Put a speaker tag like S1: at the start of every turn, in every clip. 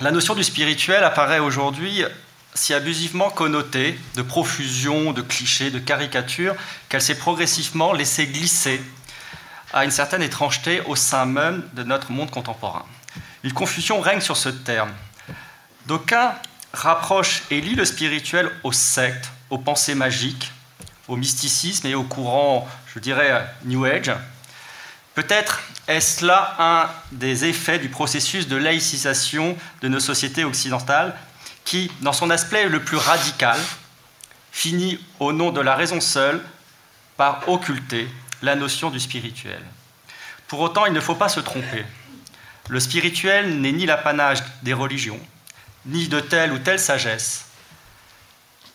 S1: La notion du spirituel apparaît aujourd'hui si abusivement connotée de profusion, de clichés, de caricatures, qu'elle s'est progressivement laissée glisser à une certaine étrangeté au sein même de notre monde contemporain. Une confusion règne sur ce terme. D'aucuns rapprochent et lient le spirituel aux sectes, aux pensées magiques, au mysticisme et au courant, je dirais, New Age. Peut-être est-ce là un des effets du processus de laïcisation de nos sociétés occidentales qui, dans son aspect le plus radical, finit au nom de la raison seule par occulter la notion du spirituel? Pour autant, il ne faut pas se tromper. Le spirituel n'est ni l'apanage des religions, ni de telle ou telle sagesse,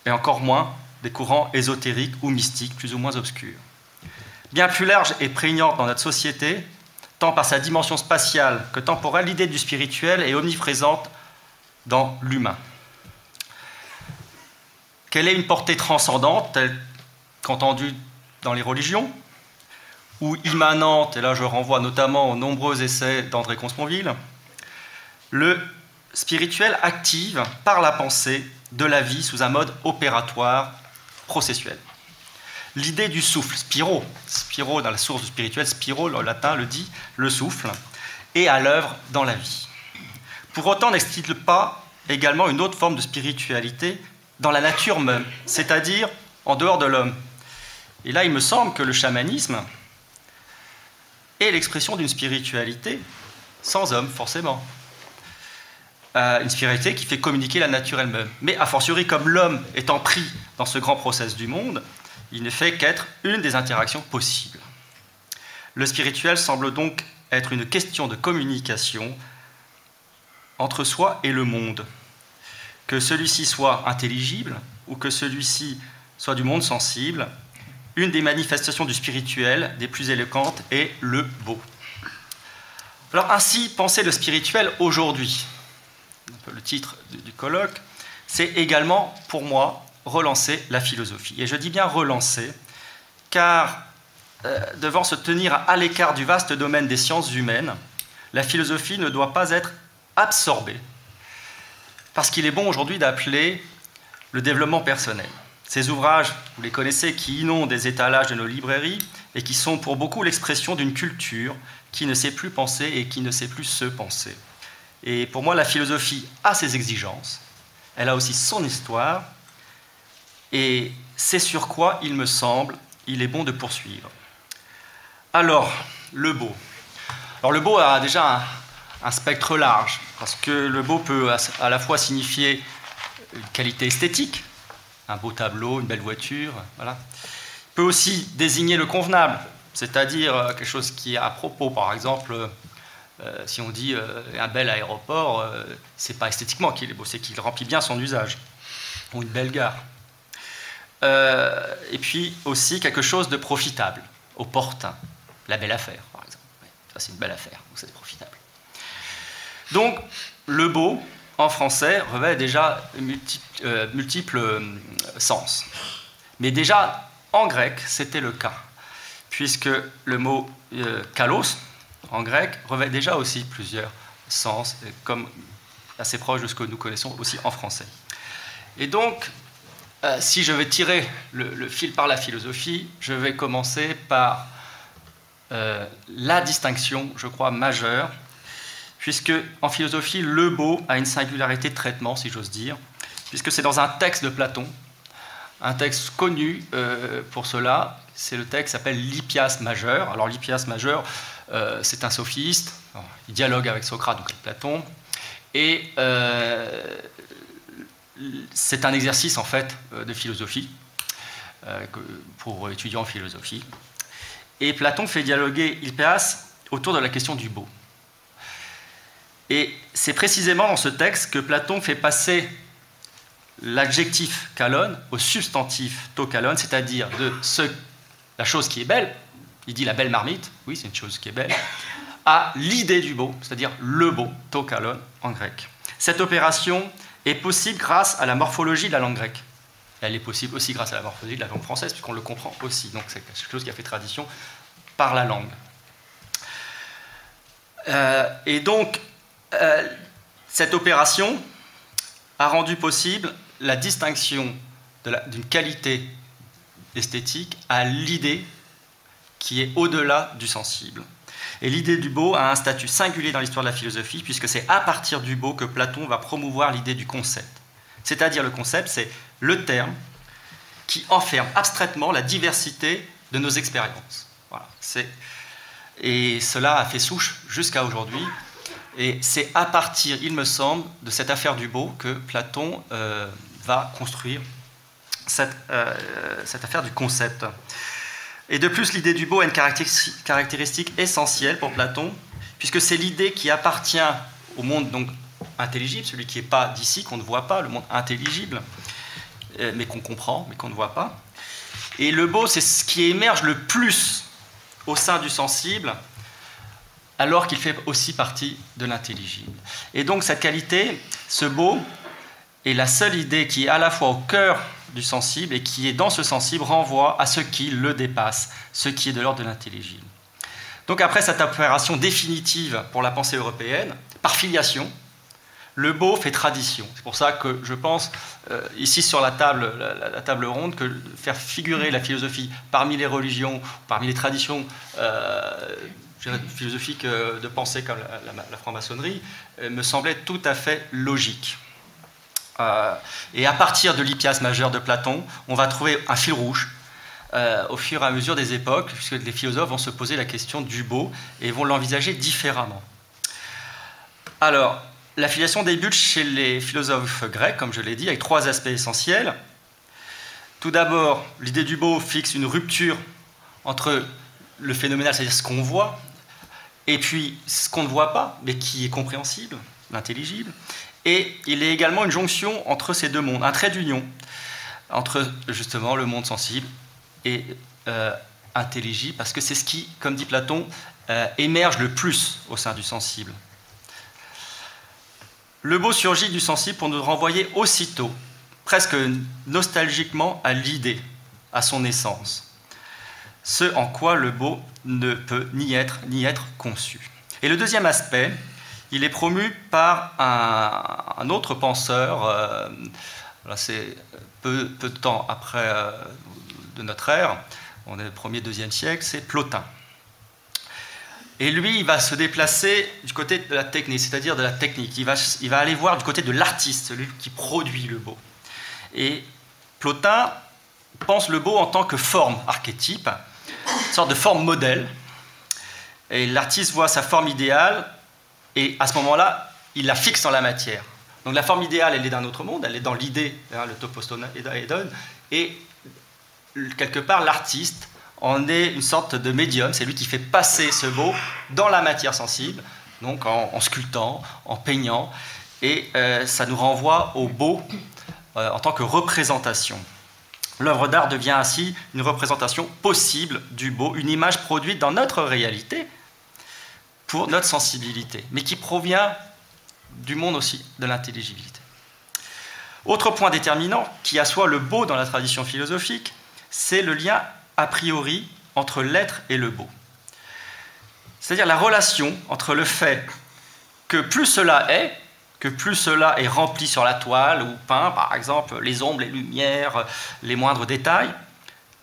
S1: et encore moins des courants ésotériques ou mystiques plus ou moins obscurs. Bien plus large et prégnante dans notre société, tant par sa dimension spatiale que temporelle, l'idée du spirituel est omniprésente dans l'humain. Quelle est une portée transcendante, telle qu'entendue dans les religions, ou immanente, et là je renvoie notamment aux nombreux essais d'André Consponville, le spirituel active par la pensée de la vie sous un mode opératoire processuel. L'idée du souffle, spiro, spiro dans la source du spirituel, spiro, le latin le dit, le souffle, est à l'œuvre dans la vie. Pour autant, n'existe pas également une autre forme de spiritualité dans la nature même, c'est-à-dire en dehors de l'homme? Et là, il me semble que le chamanisme est l'expression d'une spiritualité sans homme, forcément. Euh, une spiritualité qui fait communiquer la nature elle-même. Mais a fortiori, comme l'homme étant pris dans ce grand process du monde, il ne fait qu'être une des interactions possibles. Le spirituel semble donc être une question de communication entre soi et le monde que celui-ci soit intelligible ou que celui-ci soit du monde sensible, une des manifestations du spirituel des plus éloquentes est le beau. Alors ainsi, penser le spirituel aujourd'hui, le titre du colloque, c'est également pour moi relancer la philosophie. Et je dis bien relancer, car euh, devant se tenir à l'écart du vaste domaine des sciences humaines, la philosophie ne doit pas être absorbée parce qu'il est bon aujourd'hui d'appeler le développement personnel. Ces ouvrages, vous les connaissez, qui inondent des étalages de nos librairies et qui sont pour beaucoup l'expression d'une culture qui ne sait plus penser et qui ne sait plus se penser. Et pour moi, la philosophie a ses exigences, elle a aussi son histoire, et c'est sur quoi, il me semble, il est bon de poursuivre. Alors, le beau. Alors, le beau a déjà un, spectre large, parce que le beau peut à la fois signifier une qualité esthétique, un beau tableau, une belle voiture, voilà. Il peut aussi désigner le convenable, c'est-à-dire euh, quelque chose qui est à propos. Par exemple, euh, si on dit euh, un bel aéroport, c'est pas esthétiquement qu'il est beau, c'est qu'il remplit bien son usage. Ou une belle gare. Et puis aussi quelque chose de profitable, opportun. La belle affaire, par exemple. Ça, c'est une belle affaire, donc c'est profitable. Donc, le beau, en français, revêt déjà euh, multiples, euh, sens. Mais déjà, en grec, c'était le cas, puisque le mot euh, kalos, en grec, revêt déjà aussi plusieurs sens, comme assez proche de ce que nous connaissons aussi en français. Et donc, si je vais tirer le, fil par la philosophie, je vais commencer par la distinction, je crois, majeure puisque en philosophie, le beau a une singularité de traitement, si j'ose dire, puisque c'est dans un texte de Platon, un texte connu euh, pour cela, c'est le texte qui s'appelle l'Hippias majeur. Alors l'Hippias majeur, euh, c'est un sophiste, il dialogue avec Socrate, donc avec Platon, et euh, c'est un exercice en fait de philosophie pour étudiants en philosophie. Et Platon fait dialoguer Hippias autour de la question du beau. Et c'est précisément dans ce texte que Platon fait passer l'adjectif kalon au substantif to kalon, c'est-à-dire de ce, la chose qui est belle, il dit la belle marmite, oui c'est une chose qui est belle, à l'idée du beau, c'est-à-dire le beau, to kalon en grec. Cette opération est possible grâce à la morphologie de la langue grecque. Elle est possible aussi grâce à la morphologie de la langue française, puisqu'on le comprend aussi. Donc c'est quelque chose qui a fait tradition par la langue. Euh, et donc, euh, Cette opération a rendu possible la distinction d'une qualité esthétique à l'idée qui est au-delà du sensible. Et l'idée du beau a un statut singulier dans l'histoire de la philosophie, puisque c'est à partir du beau que Platon va promouvoir l'idée du concept. C'est-à-dire le concept, c'est le terme qui enferme abstraitement la diversité de nos expériences. Voilà, et cela a fait souche jusqu'à aujourd'hui. Et c'est à partir, il me semble, de cette affaire du beau que Platon euh, va construire cette, euh, cette, affaire du concept. Et de plus, l'idée du beau a une caractéristique essentielle pour Platon, puisque c'est l'idée qui appartient au monde donc intelligible, celui qui n'est pas d'ici, qu'on ne voit pas, le monde intelligible, euh, mais qu'on comprend, mais qu'on ne voit pas. Et le beau, c'est ce qui émerge le plus au sein du sensible, alors qu'il fait aussi partie de l'intelligible. Et donc cette qualité, ce beau, est la seule idée qui est à la fois au cœur du sensible et qui est dans ce sensible renvoie à ce qui le dépasse, ce qui est de l'ordre de l'intelligible. Donc après cette opération définitive pour la pensée européenne, par filiation, le beau fait tradition. C'est pour ça que je pense, euh, ici sur la table, la, table ronde, que faire figurer la philosophie parmi les religions, parmi les traditions euh, philosophiques euh, de pensée comme la franc-maçonnerie, me semblait tout à fait logique. Euh, et à partir de l'Hippias majeur de Platon, on va trouver un fil rouge euh, au fur et à mesure des époques, puisque les philosophes vont se poser la question du beau et vont l'envisager différemment. Alors, la filiation débute chez les philosophes grecs, comme je l'ai dit, avec trois aspects essentiels. Tout d'abord, l'idée du beau fixe une rupture entre le phénoménal, c'est-à-dire ce qu'on voit, et puis ce qu'on ne voit pas, mais qui est compréhensible, l'intelligible, et il est également une jonction entre ces deux mondes, un trait d'union entre justement le monde sensible et euh, intelligible, parce que c'est ce qui, comme dit Platon, euh, émerge le plus au sein du sensible. Le beau surgit du sensible pour nous renvoyer aussitôt, presque nostalgiquement, à l'idée, à son essence, ce en quoi le beau ne peut ni être ni être conçu. Et le deuxième aspect, il est promu par un, autre penseur, euh, c'est peu, de temps après euh, de notre ère, on est le premier, deuxième siècle, c'est Plotin. Et lui, il va se déplacer du côté de la technique, c'est-à-dire de la technique. Il va, il va aller voir du côté de l'artiste, celui qui produit le beau. Et Plotin pense le beau en tant que forme archétype, une sorte de forme modèle. Et l'artiste voit sa forme idéale et à ce moment-là, il la fixe dans la matière. Donc la forme idéale, elle est d'un autre monde, elle est dans l'idée, hein, le topostone Edon, et quelque part, l'artiste en est une sorte de médium, c'est lui qui fait passer ce beau dans la matière sensible, donc en, sculptant, en peignant, et euh, ça nous renvoie au beau euh, en tant que représentation. L'œuvre d'art devient ainsi une représentation possible du beau, une image produite dans notre réalité, pour notre sensibilité, mais qui provient du monde aussi de l'intelligibilité. Autre point déterminant qui assoit le beau dans la tradition philosophique, c'est le lien a priori entre l'être et le beau. C'est-à-dire la relation entre le fait que plus cela est, que plus cela est rempli sur la toile ou peint, par exemple, les ombres, les lumières, les moindres détails,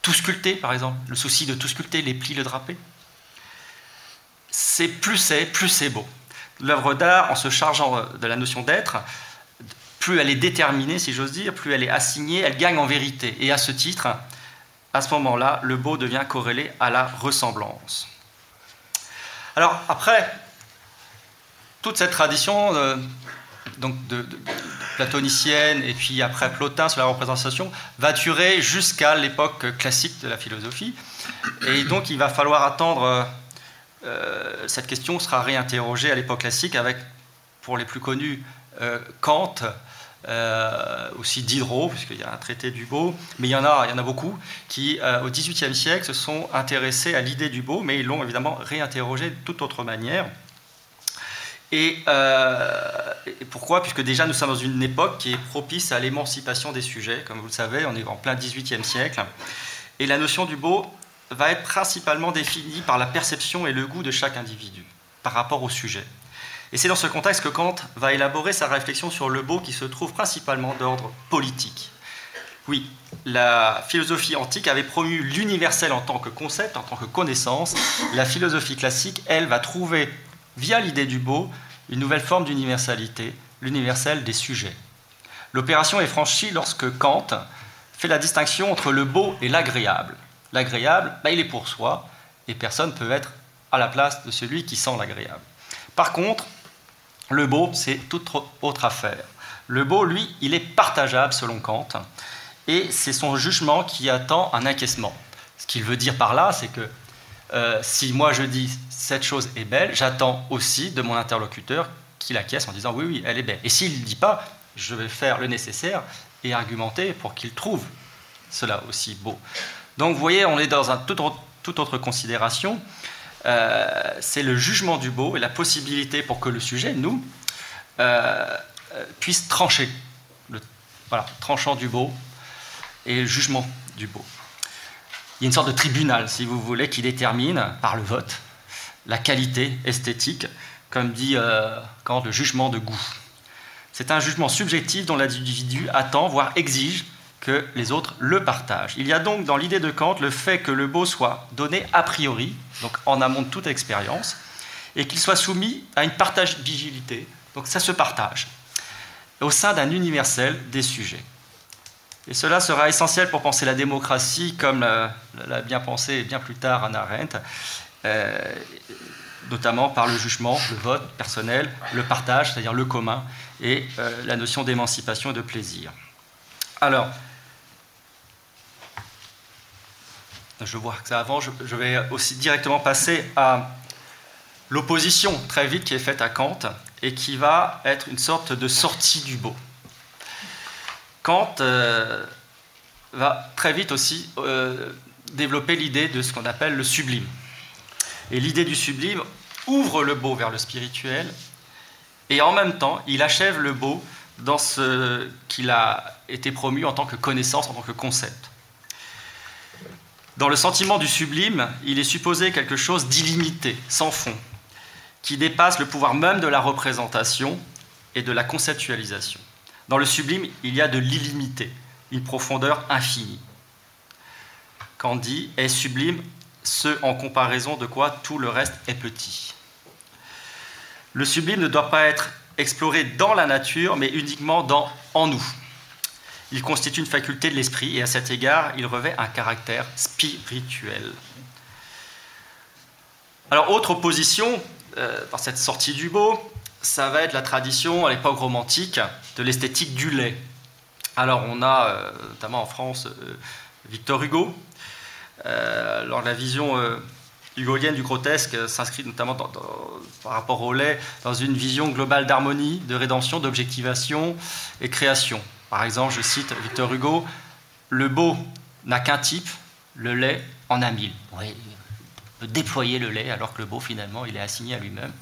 S1: tout sculpté, par exemple, le souci de tout sculpter, les plis, le drapé, c'est plus c'est, plus c'est beau. L'œuvre d'art, en se chargeant de la notion d'être, plus elle est déterminée, si j'ose dire, plus elle est assignée, elle gagne en vérité. Et à ce titre, à ce moment-là, le beau devient corrélé à la ressemblance. Alors après, toute cette tradition euh, donc platonicienne et puis après Plotin sur la représentation va durer jusqu'à l'époque classique de la philosophie. Et donc il va falloir attendre euh, cette question sera réinterrogée à l'époque classique avec, pour les plus connus, euh, Kant, euh, aussi Diderot, puisqu'il y a un traité du beau, mais il y en a, il y en a beaucoup qui, au XVIIIe siècle, se sont intéressés à l'idée du beau, mais ils l'ont évidemment réinterrogée de toute autre manière. Et, pourquoi? Puisque déjà nous sommes dans une époque qui est propice à l'émancipation des sujets, comme vous le savez, on est en plein XVIIIe siècle, et la notion du beau va être principalement définie par la perception et le goût de chaque individu par rapport au sujet. Et c'est dans ce contexte que Kant va élaborer sa réflexion sur le beau qui se trouve principalement d'ordre politique. Oui, la philosophie antique avait promu l'universel en tant que concept, en tant que connaissance. La philosophie classique, elle, va trouver, via l'idée du beau, une nouvelle forme d'universalité, l'universel des sujets. L'opération est franchie lorsque Kant fait la distinction entre le beau et l'agréable. L'agréable, ben, il est pour soi, et personne ne peut être à la place de celui qui sent l'agréable. Par contre, le beau, c'est toute autre affaire. Le beau, lui, il est partageable selon Kant, et c'est son jugement qui attend un acquiescement. Ce qu'il veut dire par là, c'est que euh, si moi je dis cette chose est belle, j'attends aussi de mon interlocuteur qu'il acquiesce en disant oui, oui, elle est belle. Et s'il ne dit pas, je vais faire le nécessaire et argumenter pour qu'il trouve cela aussi beau. Donc vous voyez, on est dans une toute autre considération. Euh, c'est le jugement du beau et la possibilité pour que le sujet, nous, euh, puisse trancher. Le, voilà, tranchant du beau et le jugement du beau. Il y a une sorte de tribunal, si vous voulez, qui détermine par le vote la qualité esthétique, comme dit euh, Kant, le jugement de goût. C'est un jugement subjectif dont l'individu attend, voire exige, que les autres le partagent. Il y a donc dans l'idée de Kant le fait que le beau soit donné a priori, donc en amont de toute expérience, et qu'il soit soumis à une partageabilité, donc ça se partage, au sein d'un universel des sujets. Et cela sera essentiel pour penser la démocratie, comme l'a bien pensé bien plus tard Anna Arendt, euh, notamment par le jugement, le vote personnel, le partage, c'est-à-dire le commun, et euh, la notion d'émancipation et de plaisir. Alors, je vois que ça avant, je, vais aussi directement passer à l'opposition très vite qui est faite à Kant et qui va être une sorte de sortie du beau. Kant euh, va très vite aussi euh, développer l'idée de ce qu'on appelle le sublime. Et l'idée du sublime ouvre le beau vers le spirituel et en même temps, il achève le beau dans ce qu'il a été promu en tant que connaissance, en tant que concept. Dans le sentiment du sublime, il est supposé quelque chose d'illimité, sans fond, qui dépasse le pouvoir même de la représentation et de la conceptualisation. Dans le sublime, il y a de l'illimité, une profondeur infinie. Dit est sublime ce en comparaison de quoi tout le reste est petit. Le sublime ne doit pas être exploré dans la nature, mais uniquement dans, en nous. Il constitue une faculté de l'esprit et à cet égard, il revêt un caractère spirituel. Alors, autre opposition euh, dans cette sortie du beau, ça va être la tradition à l'époque romantique de l'esthétique du lait. Alors, on a euh, notamment en France euh, Victor Hugo. alors, la vision hugolienne du grotesque s'inscrit notamment par rapport au lait dans une vision globale d'harmonie, de rédemption, d'objectivation et création. Par exemple, je cite Victor Hugo, le beau n'a qu'un type, le lait en a mille. Oui, peut déployer le lait alors que le beau finalement il est assigné à lui-même.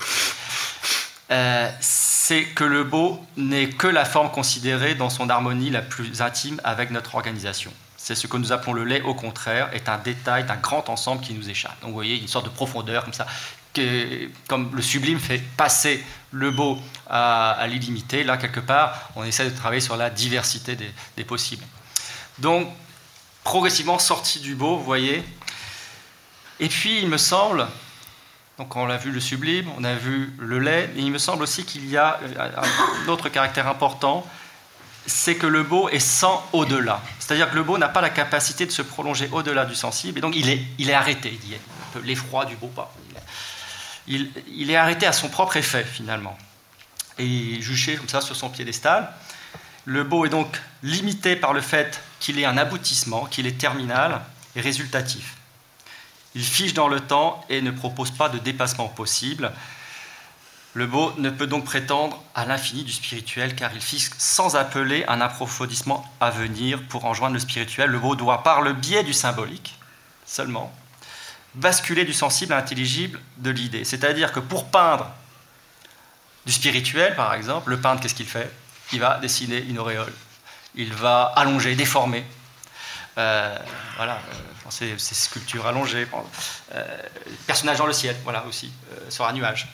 S1: Euh, c'est que le beau n'est que la forme considérée dans son harmonie la plus intime avec notre organisation. C'est ce que nous appelons le lait, au contraire, est un détail d'un grand ensemble qui nous échappe. Donc vous voyez, une sorte de profondeur comme ça, comme le sublime fait passer le beau à, l'illimité, là, quelque part, on essaie de travailler sur la diversité des, possibles. Donc, progressivement sorti du beau, vous voyez. Et puis, il me semble, donc on a vu le sublime, on a vu le lait, et il me semble aussi qu'il y a un autre caractère important, c'est que le beau est sans au-delà. C'est-à-dire que le beau n'a pas la capacité de se prolonger au-delà du sensible, et donc il est, arrêté. Il dit l'effroi du beau pas. Il, il, est arrêté à son propre effet, finalement, et juché comme ça sur son piédestal. Le beau est donc limité par le fait qu'il est un aboutissement, qu'il est terminal et résultatif. Il fiche dans le temps et ne propose pas de dépassement possible. Le beau ne peut donc prétendre à l'infini du spirituel car il fixe sans appeler un approfondissement à venir pour enjoindre le spirituel. Le beau doit, par le biais du symbolique seulement, basculer du sensible à l'intelligible de l'idée. C'est-à-dire que pour peindre du spirituel, par exemple, le peintre, qu'est-ce qu'il fait? Il va dessiner une auréole. Il va allonger, déformer. Euh, voilà, euh, ces, sculptures allongées. Euh, personnage dans le ciel, voilà aussi, sur un nuage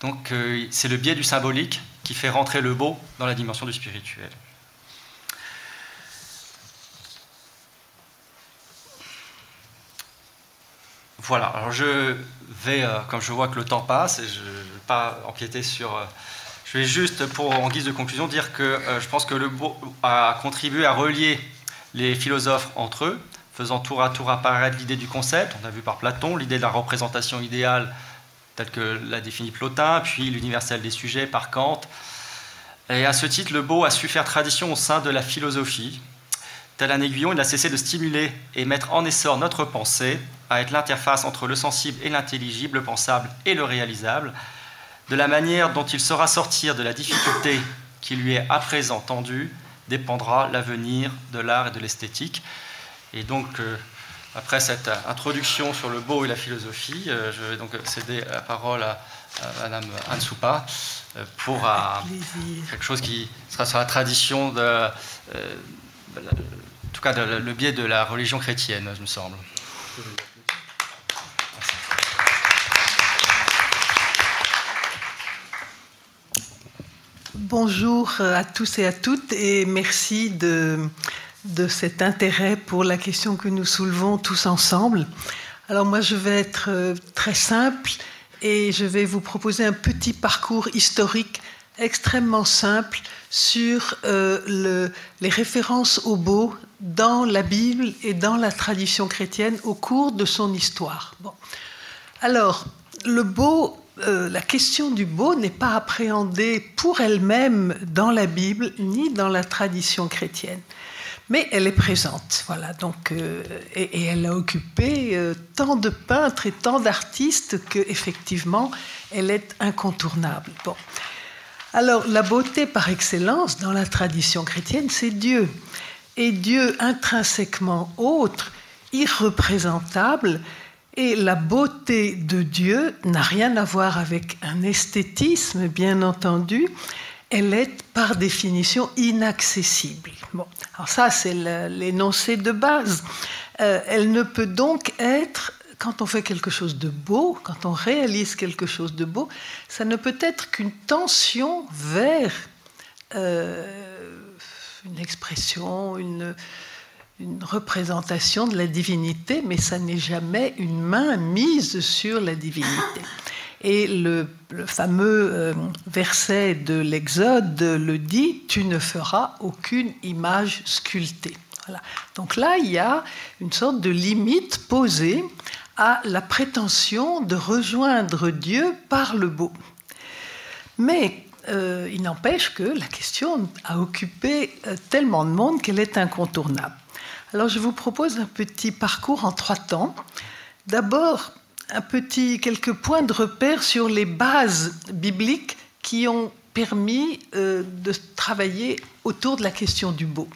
S1: Donc euh, c'est le biais du symbolique qui fait rentrer le beau dans la dimension du spirituel. Voilà, alors je vais, euh, comme je vois que le temps passe, et je ne vais pas empiéter sur... Euh, je vais juste, pour, en guise de conclusion, dire que je pense que le beau a contribué à relier les philosophes entre eux, faisant tour à tour apparaître l'idée du concept, on a vu par Platon, l'idée de la représentation idéale telle que l'a défini Plotin, puis l'universel des sujets par Kant. Et à ce titre, le beau a su faire tradition au sein de la philosophie. Tel un aiguillon, il a cessé de stimuler et mettre en essor notre pensée, à être l'interface entre le sensible et l'intelligible, le pensable et le réalisable, de la manière dont il saura sortir de la difficulté qui lui est à présent tendue, dépendra l'avenir de l'art et de l'esthétique. Et donc, euh, après cette introduction sur le beau et la philosophie, euh, je vais donc céder la parole à, Madame Anne Soupa euh, pour quelque chose qui sera sur la tradition de, en tout cas le biais de la religion chrétienne, je me semble.
S2: Bonjour à tous et à toutes et merci de, de cet intérêt pour la question que nous soulevons tous ensemble. Alors moi je vais être euh, très simple et je vais vous proposer un petit parcours historique extrêmement simple sur euh, le, les références au beau dans la Bible et dans la tradition chrétienne au cours de son histoire. Bon. Alors, le beau euh, la question du beau n'est pas appréhendée pour elle-même dans la Bible ni dans la tradition chrétienne. Mais elle est présente, voilà. Donc, euh, et, elle a occupé euh, tant de peintres et tant d'artistes que, effectivement, elle est incontournable. Bon. Alors, la beauté par excellence dans la tradition chrétienne, c'est Dieu. Et Dieu intrinsèquement autre, irreprésentable, et la beauté de Dieu n'a rien à voir avec un esthétisme, bien entendu. Elle est par définition inaccessible. Bon, alors ça, c'est l'énoncé de base. Euh, elle ne peut donc être, quand on fait quelque chose de beau, quand on réalise quelque chose de beau, ça ne peut être qu'une tension vers euh, une expression, une, une représentation de la divinité, mais ça n'est jamais une main mise sur la divinité. Et le, fameux euh, verset de l'Exode le dit, tu ne feras aucune image sculptée. Donc là, il y a une sorte de limite posée à la prétention de rejoindre Dieu par le beau. Mais euh, il n'empêche que la question a occupé euh, tellement de monde qu'elle est incontournable. Alors je vous propose un petit parcours en trois temps. D'abord, un petit, quelques points de repère sur les bases bibliques qui ont permis euh, de travailler autour de la question du beau.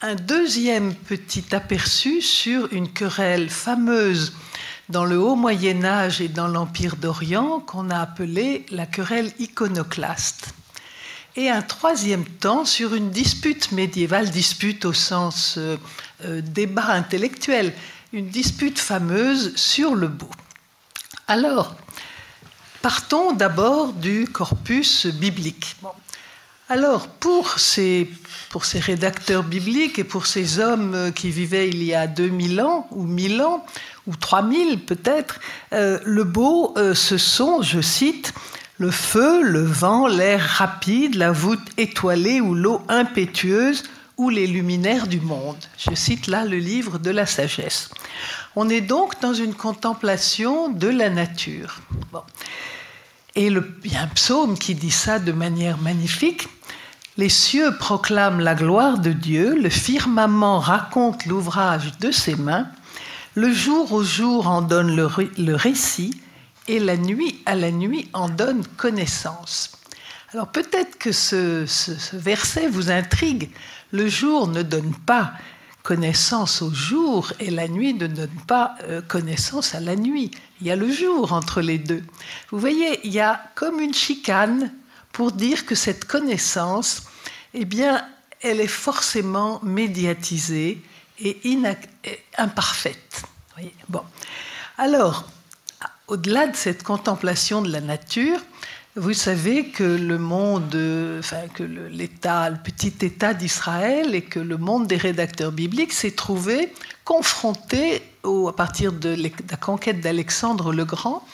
S2: Un deuxième petit aperçu sur une querelle fameuse dans le haut Moyen Âge et dans l'Empire d'Orient qu'on a appelée la querelle iconoclaste et un troisième temps sur une dispute médiévale, dispute au sens euh, euh, débat intellectuel, une dispute fameuse sur le beau. Alors, partons d'abord du corpus biblique. Alors, pour ces, pour ces rédacteurs bibliques et pour ces hommes euh, qui vivaient il y a 2000 ans, ou 1000 ans, ou 3000 peut-être, le beau, ce sont, je cite, le feu, le vent, l'air rapide, la voûte étoilée ou l'eau impétueuse ou les luminaires du monde. Je cite là le livre de la sagesse. On est donc dans une contemplation de la nature. Et le, il y a un psaume qui dit ça de manière magnifique. Les cieux proclament la gloire de Dieu, le firmament raconte l'ouvrage de ses mains, le jour au jour en donne le, le récit, et la nuit à la nuit en donne connaissance. Alors peut-être que ce, verset vous intrigue. Le jour ne donne pas connaissance au jour et la nuit ne donne pas euh, connaissance à la nuit. Il y a le jour entre les deux. Vous voyez, il y a comme une chicane pour dire que cette connaissance, eh bien, elle est forcément médiatisée et imparfaite. Bon. Alors, au-delà de cette contemplation de la nature, vous savez que le monde, que l'État, le petit État d'Israël et que le monde des rédacteurs bibliques s'est trouvé confronté, à partir de la conquête d'Alexandre le Grand,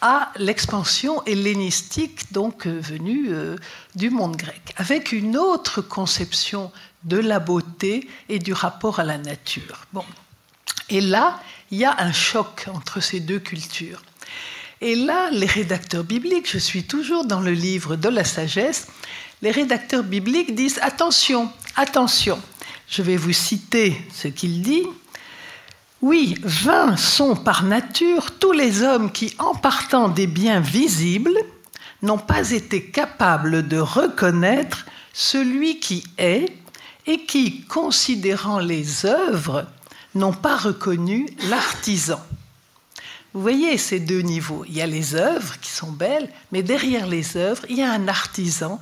S2: à l'expansion hellénistique donc euh, venue euh, du monde grec, avec une autre conception de la beauté et du rapport à la nature. Bon. Et là, il y a un choc entre ces deux cultures. Et là, les rédacteurs bibliques, je suis toujours dans le livre de la sagesse, les rédacteurs bibliques disent attention, attention. Je vais vous citer ce qu'il dit. Oui, vains sont par nature tous les hommes qui, en partant des biens visibles, n'ont pas été capables de reconnaître celui qui est et qui, considérant les œuvres, n'ont pas reconnu l'artisan. Vous voyez ces deux niveaux. Il y a les œuvres qui sont belles, mais derrière les œuvres, il y a un artisan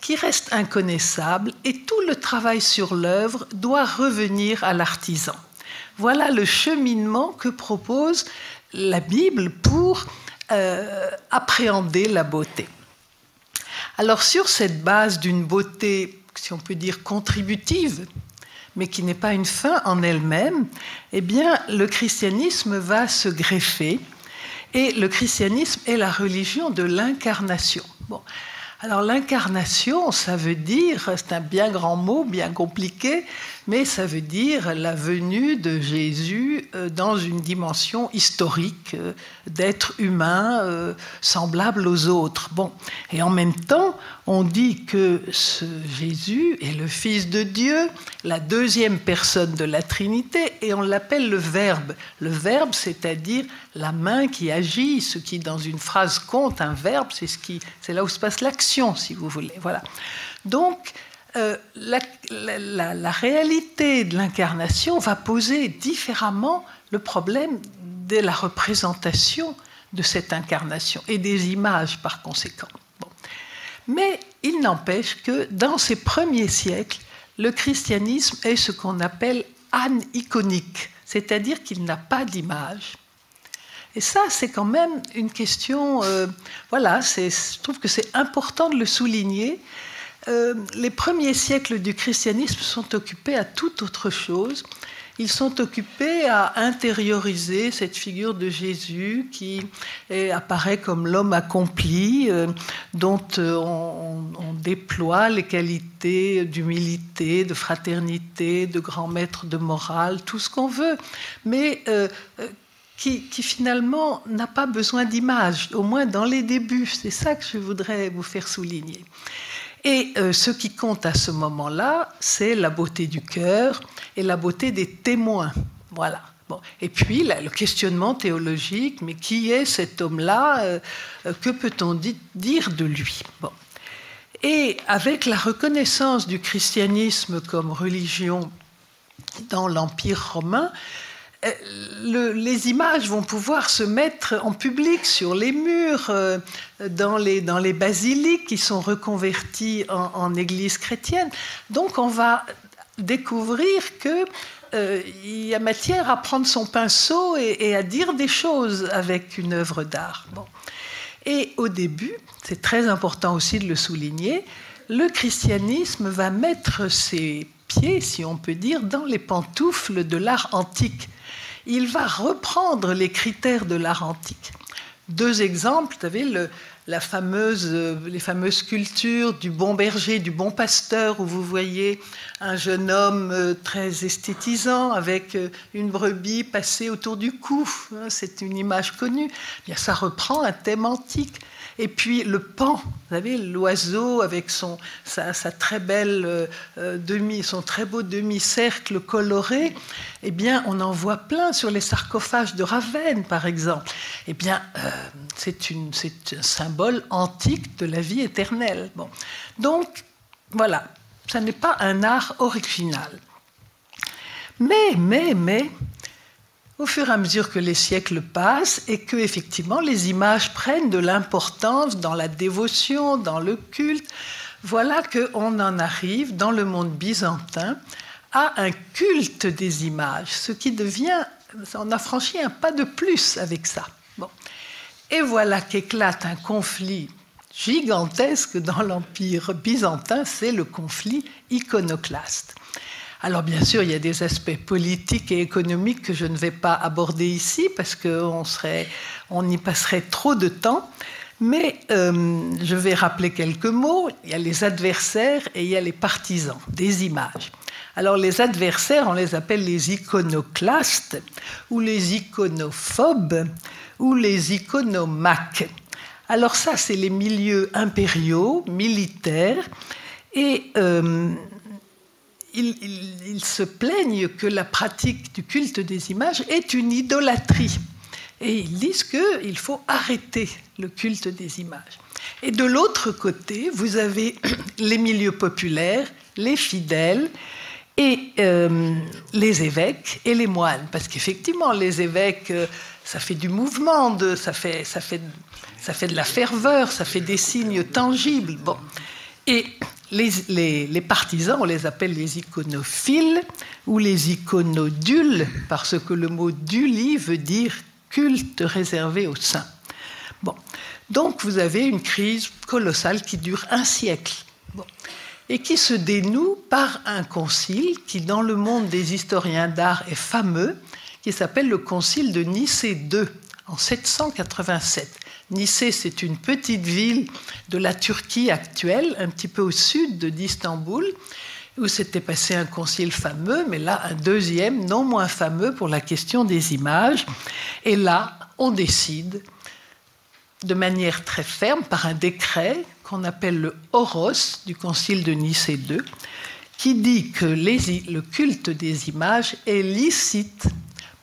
S2: qui reste inconnaissable et tout le travail sur l'œuvre doit revenir à l'artisan. Voilà le cheminement que propose la Bible pour euh, appréhender la beauté. Alors sur cette base d'une beauté, si on peut dire, contributive, mais qui n'est pas une fin en elle-même, eh bien, le christianisme va se greffer. Et le christianisme est la religion de l'incarnation. Bon. Alors l'incarnation, ça veut dire, c'est un bien grand mot, bien compliqué, mais ça veut dire la venue de Jésus euh, dans une dimension historique euh, d'être humain euh, semblable aux autres. Bon, et en même temps, on dit que ce Jésus est le Fils de Dieu, la deuxième personne de la Trinité, et on l'appelle le Verbe. Le Verbe, c'est-à-dire la main qui agit, ce qui dans une phrase compte un verbe, c'est c'est là où se passe l'action, si vous voulez. Voilà. Donc euh, la, réalité de l'incarnation va poser différemment le problème de la représentation de cette incarnation et des images par conséquent. Mais il n'empêche que dans ces premiers siècles, le christianisme est ce qu'on appelle aniconique, c'est-à-dire qu'il n'a pas d'image. Et ça, c'est quand même une question, euh, voilà, je trouve que c'est important de le souligner, euh, les premiers siècles du christianisme sont occupés à toute autre chose. Ils sont occupés à intérioriser cette figure de Jésus qui apparaît comme l'homme accompli, euh, dont euh, on, déploie les qualités d'humilité, de fraternité, de grand maître de morale, tout ce qu'on veut, mais qui, qui, finalement n'a pas besoin d'image, au moins dans les débuts. C'est ça que je voudrais vous faire souligner. Et euh, ce qui compte à ce moment-là, c'est la beauté du cœur et la beauté des témoins. Voilà. Bon. Et puis le questionnement théologique, mais qui est cet homme-là euh, euh, Que peut-on dire de lui? Bon. Et avec la reconnaissance du christianisme comme religion dans l'Empire romain, euh, les images vont pouvoir se mettre en public sur les murs, euh, dans, les, dans les basiliques qui sont reconverties en, églises chrétiennes. Donc on va découvrir qu'il euh, y a matière à prendre son pinceau et, à dire des choses avec une œuvre d'art. Bon. Et au début, c'est très important aussi de le souligner, le christianisme va mettre ses pieds, si on peut dire, dans les pantoufles de l'art antique il va reprendre les critères de l'art antique. Deux exemples, vous avez la fameuse, les fameuses sculptures du bon berger, du bon pasteur, où vous voyez un jeune homme euh, très esthétisant avec euh, une brebis passée autour du cou. Hein, c'est une image connue. Bien, ça reprend un thème antique. Et puis le pan, vous savez, l'oiseau avec son, sa, très belle euh, euh, demi, son très beau demi-cercle coloré, eh bien, on en voit plein sur les sarcophages de Ravenne, par exemple. Eh bien, euh, c'est un symbole antique de la vie éternelle. Bon. Donc, voilà, ça n'est pas un art original. Mais, mais, mais, au fur et à mesure que les siècles passent et que effectivement les images prennent de l'importance dans la dévotion, dans le culte, voilà qu'on en arrive dans le monde byzantin à un culte des images, ce qui devient, on a franchi un pas de plus avec ça. Bon. Et voilà qu'éclate un conflit, gigantesque dans l'Empire byzantin, c'est le conflit iconoclaste. Alors bien sûr, il y a des aspects politiques et économiques que je ne vais pas aborder ici parce qu'on on y passerait trop de temps. Mais euh, je vais rappeler quelques mots. Il y a les adversaires et il y a les partisans des images. Alors les adversaires, on les appelle les iconoclastes ou les iconophobes ou les iconomaques. Alors ça, c'est les milieux impériaux, militaires, et euh, ils, se plaignent que la pratique du culte des images est une idolâtrie. Et ils disent qu'il faut arrêter le culte des images. Et de l'autre côté, vous avez les milieux populaires, les fidèles et euh, les évêques et les moines. Parce qu'effectivement, les évêques, euh, ça fait du mouvement, ça, fait, ça, fait, ça fait de la ferveur, ça fait des signes tangibles. Bon. Et les, partisans, on les appelle les iconophiles ou les iconodules, parce que le mot duli veut dire culte réservé aux saints. Donc vous avez une crise colossale qui dure un siècle. Et qui se dénoue par un concile qui, dans le monde des historiens d'art, est fameux, qui s'appelle le concile de Nicée II, en 787. Nicée, c'est une petite ville de la Turquie actuelle, un petit peu au sud d'Istanbul, où s'était passé un concile fameux, mais là un deuxième, non moins fameux pour la question des images. Et là, on décide de manière très ferme, par un décret qu'on appelle le Horos du concile de Nicée II, qui dit que le culte des images est licite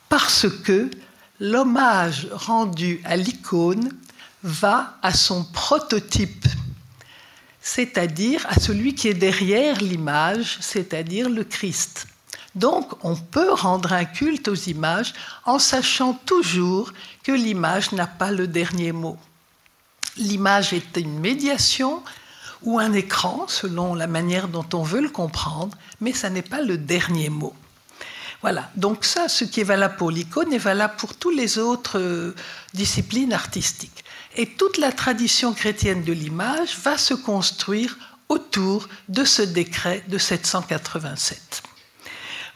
S2: parce que l'hommage rendu à l'icône va à son prototype, c'est-à-dire à celui qui est derrière l'image, c'est-à-dire le Christ. Donc on peut rendre un culte aux images en sachant toujours que l'image n'a pas le dernier mot. L'image est une médiation ou un écran, selon la manière dont on veut le comprendre, mais ça n'est pas le dernier mot. Voilà, donc ça, ce qui est valable pour l'icône est valable pour toutes les autres euh, disciplines artistiques. Et toute la tradition chrétienne de l'image va se construire autour de ce décret de 787.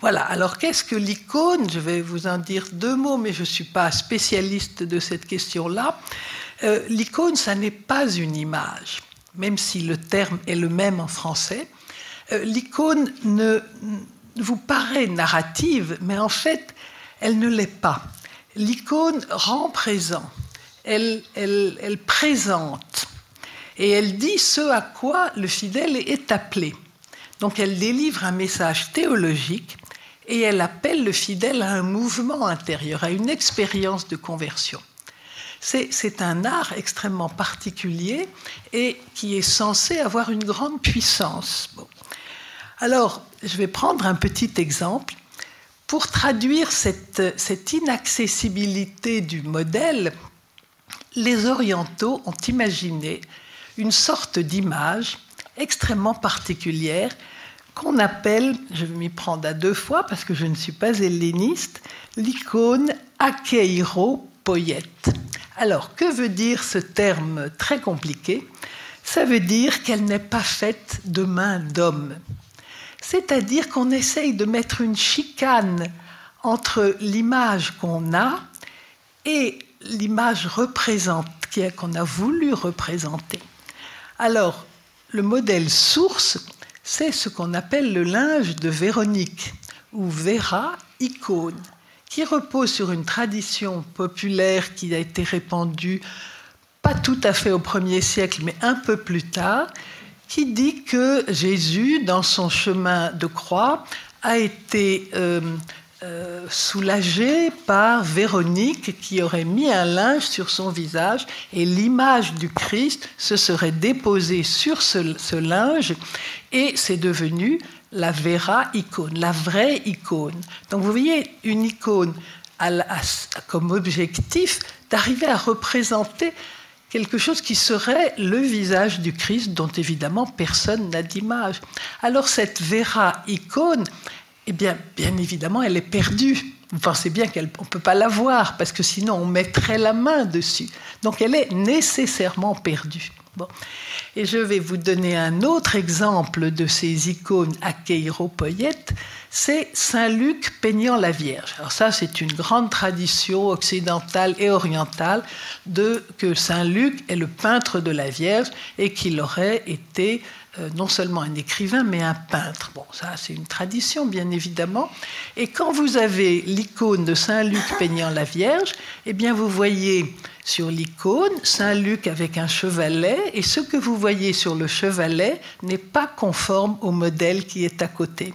S2: Voilà, alors qu'est-ce que l'icône? Je vais vous en dire deux mots, mais je ne suis pas spécialiste de cette question-là. Euh, l'icône, ça n'est pas une image, même si le terme est le même en français. Euh, l'icône ne, vous paraît narrative, mais en fait, elle ne l'est pas. L'icône rend présent elle, présente et elle dit ce à quoi le fidèle est appelé. Donc elle délivre un message théologique et elle appelle le fidèle à un mouvement intérieur, à une expérience de conversion. C'est un art extrêmement particulier et qui est censé avoir une grande puissance. Alors, je vais prendre un petit exemple. Pour traduire cette inaccessibilité du modèle, les orientaux ont imaginé une sorte d'image extrêmement particulière qu'on appelle, je vais m'y prendre à deux fois parce que je ne suis pas helléniste, l'icône akeiro poète. Alors, que veut dire ce terme très compliqué? Ça veut dire qu'elle n'est pas faite de main d'homme. C'est-à-dire qu'on essaye de mettre une chicane entre l'image qu'on a et l'image représente, qu'on a voulu représenter. Alors, le modèle source, c'est ce qu'on appelle le linge de Véronique, ou Vera icône, qui repose sur une tradition populaire qui a été répandue pas tout à fait au premier siècle, mais un peu plus tard, qui dit que Jésus, dans son chemin de croix, a été euh, euh, soulagé par Véronique qui aurait mis un linge sur son visage et l'image du Christ se serait déposée sur ce, linge et c'est devenu la vera icône, la vraie icône. Donc vous voyez une icône comme objectif d'arriver à représenter quelque chose qui serait le visage du Christ dont évidemment personne n'a d'image. Alors cette vera icône, eh bien, bien évidemment, elle est perdue. Vous pensez bien qu'on ne peut pas la voir, parce que sinon on mettrait la main dessus. Donc elle est nécessairement perdue. Bon. Et je vais vous donner un autre exemple de ces icônes achéropoïètes, c'est Saint Luc peignant la Vierge. Alors ça, c'est une grande tradition occidentale et orientale de que Saint Luc est le peintre de la Vierge et qu'il aurait été non seulement un écrivain, mais un peintre. Bon, ça, c'est une tradition, bien évidemment. Et quand vous avez l'icône de Saint Luc peignant la Vierge, eh bien, vous voyez sur l'icône Saint Luc avec un chevalet, et ce que vous voyez sur le chevalet n'est pas conforme au modèle qui est à côté.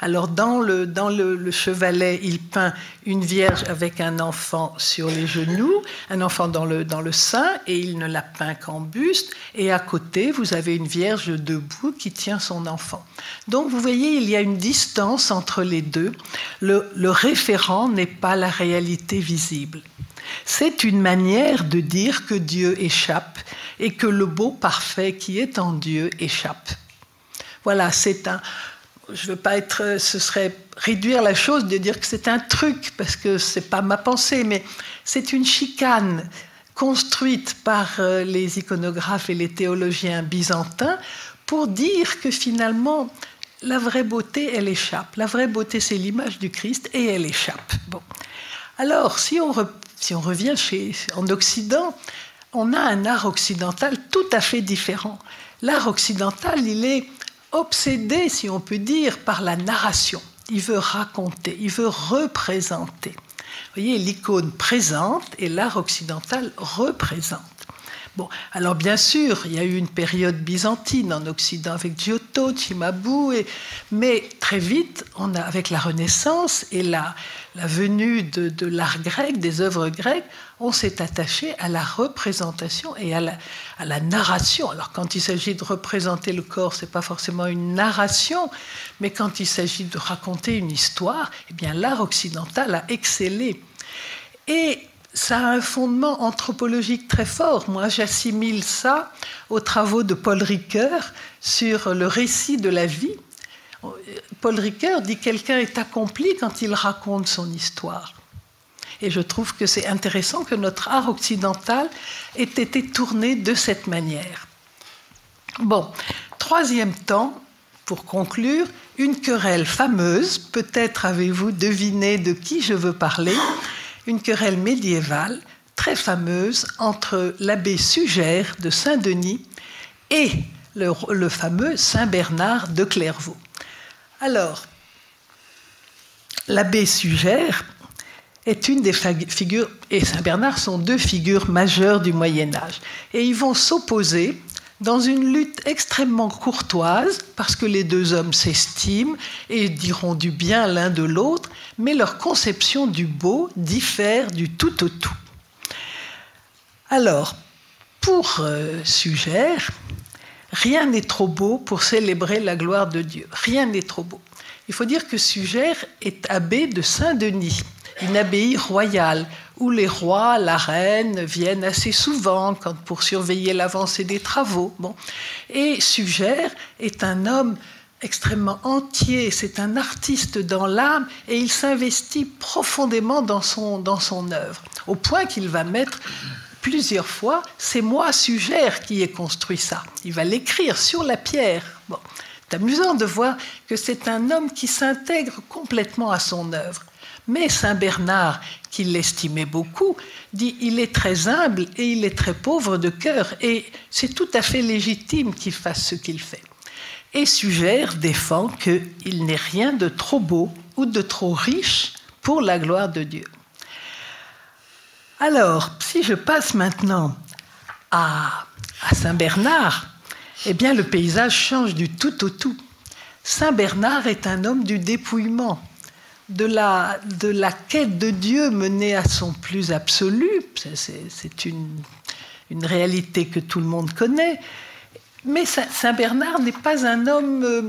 S2: Alors dans le, chevalet, il peint une vierge avec un enfant sur les genoux, un enfant dans le, dans le sein, et il ne la peint qu'en buste. Et à côté, vous avez une vierge debout qui tient son enfant. Donc vous voyez, il y a une distance entre les deux. Le, le référent n'est pas la réalité visible. C'est une manière de dire que Dieu échappe et que le beau parfait qui est en Dieu échappe. Voilà, c'est un, je ne veux pas être, ce serait réduire la chose de dire que c'est un truc, parce que ce n'est pas ma pensée, mais c'est une chicane construite par euh, les iconographes et les théologiens byzantins pour dire que finalement, la vraie beauté, elle échappe. La vraie beauté, c'est l'image du Christ et elle échappe. Bon. Alors, si on, revient en Occident, on a un art occidental tout à fait différent. L'art occidental, il est obsédé, si on peut dire, par la narration. Il veut raconter, il veut représenter. Vous voyez, l'icône présente et l'art occidental représente. Bon, alors bien sûr, il y a eu une période byzantine en Occident avec Giotto, Cimabue, mais très vite, on a, avec la Renaissance et la, la venue de, l'art grec, des œuvres grecques, on s'est attaché à la représentation et à la, narration. Alors quand il s'agit de représenter le corps, c'est pas forcément une narration, mais quand il s'agit de raconter une histoire, eh bien l'art occidental a excellé. Et ça a un fondement anthropologique très fort. Moi, j'assimile ça aux travaux de Paul Ricoeur sur le récit de la vie. Paul Ricoeur dit quelqu'un est accompli quand il raconte son histoire. Et je trouve que c'est intéressant que notre art occidental ait été tourné de cette manière. Bon, troisième temps, pour conclure, une querelle fameuse, peut-être avez-vous deviné de qui je veux parler, une querelle médiévale très fameuse entre l'abbé Sugère de Saint-Denis et le, fameux Saint Bernard de Clairvaux. Alors, l'abbé Sugère est une des figures, et Saint Bernard sont deux figures majeures du Moyen Âge. Et ils vont s'opposer dans une lutte extrêmement courtoise, parce que les deux hommes s'estiment et diront du bien l'un de l'autre, mais leur conception du beau diffère du tout au tout. Alors, pour euh, Sugère, rien n'est trop beau pour célébrer la gloire de Dieu. Rien n'est trop beau. Il faut dire que Sugère est abbé de Saint-Denis une abbaye royale où les rois, la reine viennent assez souvent pour surveiller l'avancée des travaux. Bon. Et Sugère est un homme extrêmement entier, c'est un artiste dans l'âme et il s'investit profondément dans son, dans son œuvre, au point qu'il va mettre plusieurs fois, c'est moi, Sugère, qui ai construit ça. Il va l'écrire sur la pierre. Bon. C'est amusant de voir que c'est un homme qui s'intègre complètement à son œuvre. Mais Saint Bernard, qui l'estimait beaucoup, dit il est très humble et il est très pauvre de cœur, et c'est tout à fait légitime qu'il fasse ce qu'il fait. Et Sugère défend qu'il n'est rien de trop beau ou de trop riche pour la gloire de Dieu. Alors, si je passe maintenant à, à Saint Bernard, eh bien le paysage change du tout au tout. Saint Bernard est un homme du dépouillement de la, de la quête de Dieu menée à son plus absolu, c'est une, une réalité que tout le monde connaît, mais Saint Bernard n'est pas un homme euh,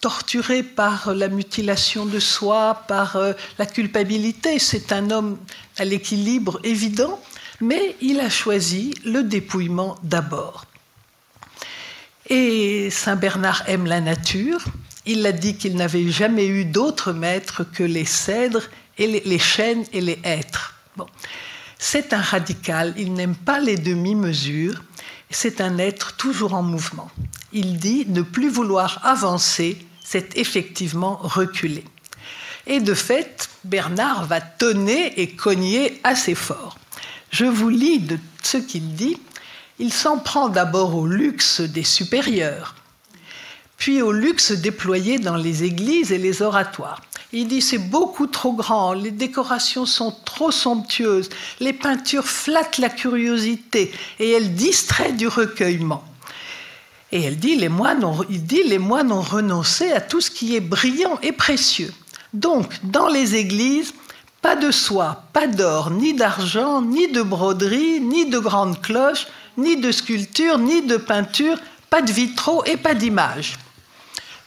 S2: torturé par la mutilation de soi, par euh, la culpabilité, c'est un homme à l'équilibre évident, mais il a choisi le dépouillement d'abord. Et Saint Bernard aime la nature, Il a dit qu'il n'avait jamais eu d'autres maîtres que les cèdres, et les, chênes et les hêtres. Bon. C'est un radical, il n'aime pas les demi-mesures, c'est un être toujours en mouvement. Il dit ne plus vouloir avancer, c'est effectivement reculer. Et de fait, Bernard va tonner et cogner assez fort. Je vous lis de ce qu'il dit. Il s'en prend d'abord au luxe des supérieurs, puis au luxe déployé dans les églises et les oratoires. Il dit c'est beaucoup trop grand, les décorations sont trop somptueuses, les peintures flattent la curiosité et elles distraient du recueillement. Et il dit les moines ont renoncé à tout ce qui est brillant et précieux. Donc, dans les églises, pas de soie, pas d'or, ni d'argent, ni de broderie, ni de grandes cloches, ni de sculpture, ni de peinture, pas de vitraux et pas d'images.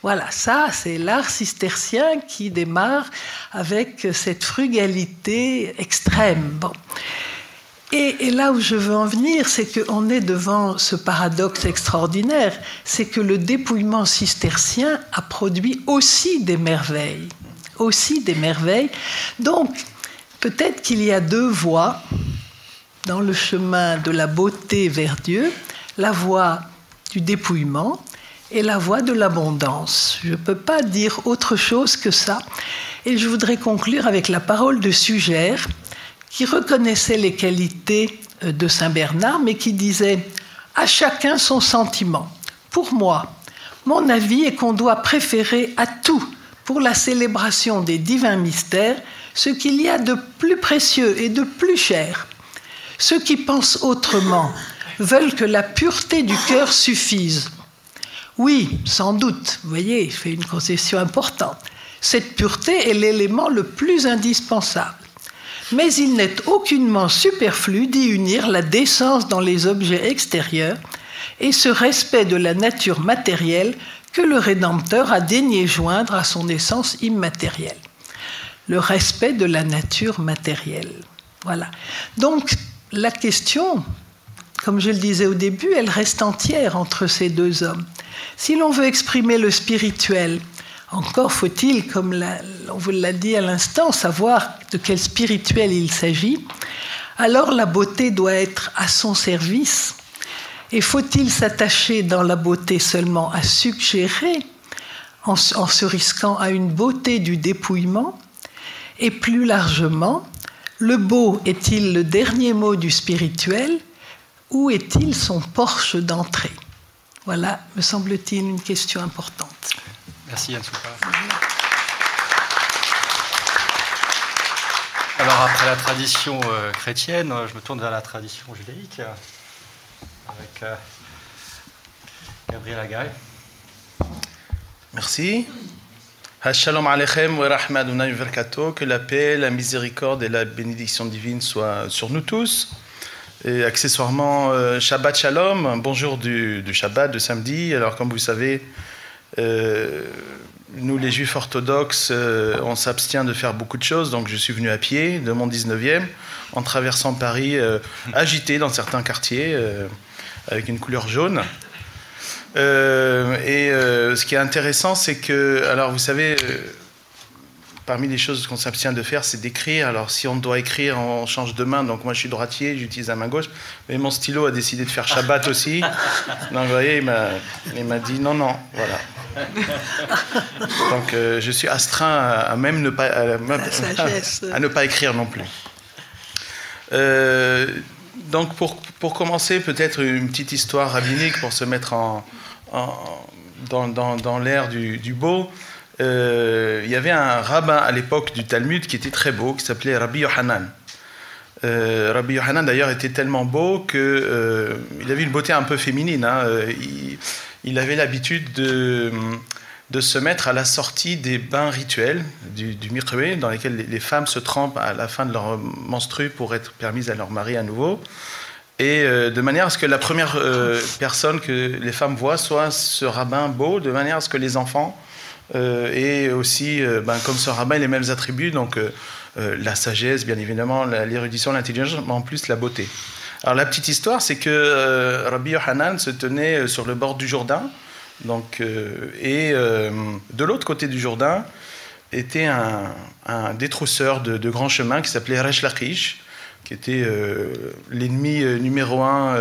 S2: Voilà, ça, c'est l'art cistercien qui démarre avec cette frugalité extrême. Et, là où je veux en venir, c'est qu'on est devant ce paradoxe extraordinaire, c'est que le dépouillement cistercien a produit aussi des merveilles, aussi des merveilles. Donc, peut-être qu'il y a deux voies dans le chemin de la beauté vers Dieu, la voie du dépouillement et la voie de l'abondance. Je ne peux pas dire autre chose que ça. Et je voudrais conclure avec la parole de Sugère, qui reconnaissait les qualités euh, de Saint Bernard, mais qui disait À chacun son sentiment. Pour moi, mon avis est qu'on doit préférer à tout, pour la célébration des divins mystères, ce qu'il y a de plus précieux et de plus cher. Ceux qui pensent autrement veulent que la pureté du cœur suffise oui, sans doute, vous voyez, il fait une concession importante. Cette pureté est l'élément le plus indispensable. Mais il n'est aucunement superflu d'y unir la décence dans les objets extérieurs et ce respect de la nature matérielle que le Rédempteur a daigné joindre à son essence immatérielle. Le respect de la nature matérielle. Voilà. Donc, la question, comme je le disais au début, elle reste entière entre ces deux hommes. Si l'on veut exprimer le spirituel, encore faut-il, comme on vous l'a dit à l'instant, savoir de quel spirituel il s'agit. Alors la beauté doit être à son service. Et faut-il s'attacher dans la beauté seulement à suggérer, en, se risquant à une beauté du dépouillement? Et plus largement, le beau est-il le dernier mot du spirituel ou est-il son porche d'entrée? Voilà, me semble-t-il, une question importante.
S1: Merci Yann Alors après la tradition euh, chrétienne, je me tourne vers la tradition judaïque avec euh, Gabriel Agaï.
S3: Merci. Shalom Alechem wa Que la paix, la miséricorde et la bénédiction divine soient sur nous tous. Et accessoirement, euh, Shabbat Shalom, bonjour du, Shabbat, de samedi. Alors, comme vous savez, euh, nous, les Juifs orthodoxes, euh, on s'abstient de faire beaucoup de choses. Donc, je suis venu à pied de mon 19e, en traversant Paris, agité dans certains quartiers, avec une couleur jaune. et ce qui est intéressant, c'est que, alors, vous savez parmi les choses qu'on s'abstient de faire, c'est d'écrire. Alors, si on doit écrire, on change de main. Donc, moi, je suis droitier, j'utilise la main gauche. Mais mon stylo a décidé de faire Shabbat aussi. Donc, vous voyez, il m'a dit non, non, voilà. Donc, euh, je suis astreint à, même ne pas, à, ne pas écrire non plus. Euh, donc, pour, pour commencer, peut-être une petite histoire rabbinique pour se mettre en, dans, dans, dans l'ère du, du beau. Euh, il y avait un rabbin à l'époque du Talmud qui était très beau, qui s'appelait Rabbi Yohanan. Euh, Rabbi Yohanan d'ailleurs était tellement beau qu'il euh, avait une beauté un peu féminine. Hein. Il, avait l'habitude de, se mettre à la sortie des bains rituels du, du dans lesquels les, femmes se trempent à la fin de leur menstru pour être permises à leur mari à nouveau. Et de manière à ce que la première personne que les femmes voient soit ce rabbin beau, de manière à ce que les enfants et aussi, euh, ben, comme ce rabbin, les mêmes attributs, donc euh, la sagesse, bien évidemment, l'érudition, l'intelligence, mais en plus la beauté. Alors la petite histoire, c'est que Rabbi Yohanan se tenait sur le bord du Jourdain, Donc, et de l'autre côté du Jourdain était un, détrousseur de, grands chemins qui s'appelait Resh Lachish, qui était l'ennemi numéro un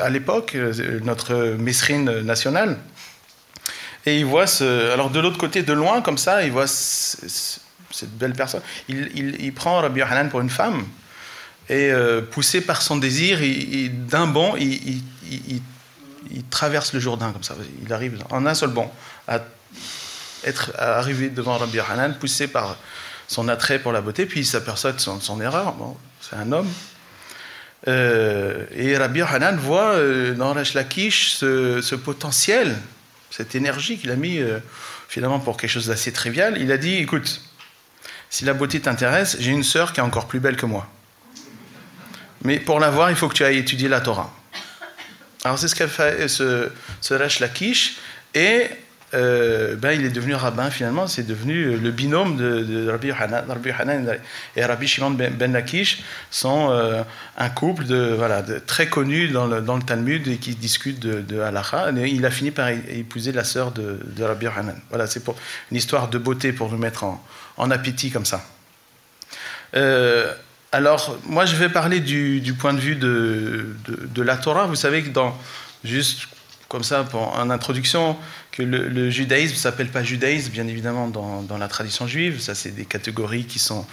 S3: à l'époque, notre Mesrine nationale. Et il voit ce. Alors de l'autre côté, de loin, comme ça, il voit cette belle personne. Il, prend Rabbi Yohanan pour une femme. Et euh, poussé par son désir, d'un bond, il, traverse le Jourdain comme ça. Il arrive en un seul bond à être arrivé devant Rabbi Yohanan, poussé par son attrait pour la beauté, puis il s'aperçoit de son, erreur. Bon, c'est un homme. Euh, et Rabbi Yohanan voit euh, dans Resh Lakish ce, ce potentiel cette énergie qu'il a mis euh, finalement pour quelque chose d'assez trivial, il a dit écoute, si la beauté t'intéresse, j'ai une sœur qui est encore plus belle que moi. Mais pour la voir, il faut que tu ailles étudier la Torah. Alors c'est ce qu'a fait ce, ce Resh et euh, ben, il est devenu rabbin finalement, c'est devenu euh, le binôme de, Rabbi Hanan. et Rabbi Shimon ben, ben Lakish sont euh, un couple de, voilà, très connu dans le, dans le, Talmud et qui discutent de, de halacha. Et il a fini par épouser la sœur de, Rabbi Hanan. Voilà, c'est pour une histoire de beauté pour nous mettre en, en appétit comme ça. alors, moi, je vais parler du, point de vue de, de, la Torah. Vous savez que dans, juste comme ça, en introduction, que le, judaïsme ne s'appelle pas judaïsme, bien évidemment, dans, la tradition juive. Ça, c'est des catégories qui sont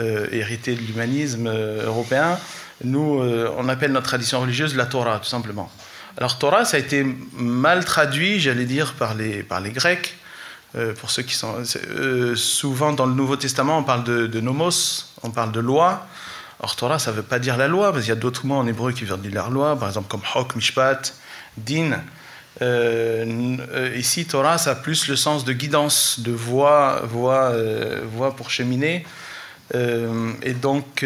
S3: euh, héritées de l'humanisme euh, européen. Nous, euh, on appelle notre tradition religieuse la Torah, tout simplement. Alors, Torah, ça a été mal traduit, j'allais dire, par les, Grecs. pour ceux qui sont. souvent, dans le Nouveau Testament, on parle de, nomos, on parle de loi. Or, Torah, ça ne veut pas dire la loi, parce qu'il y a d'autres mots en hébreu qui veulent dire la loi, par exemple comme hok, mishpat, din. Euh, euh, ici, Torah, ça a plus le sens de guidance, de voie, voie, euh, voie pour cheminer. et donc,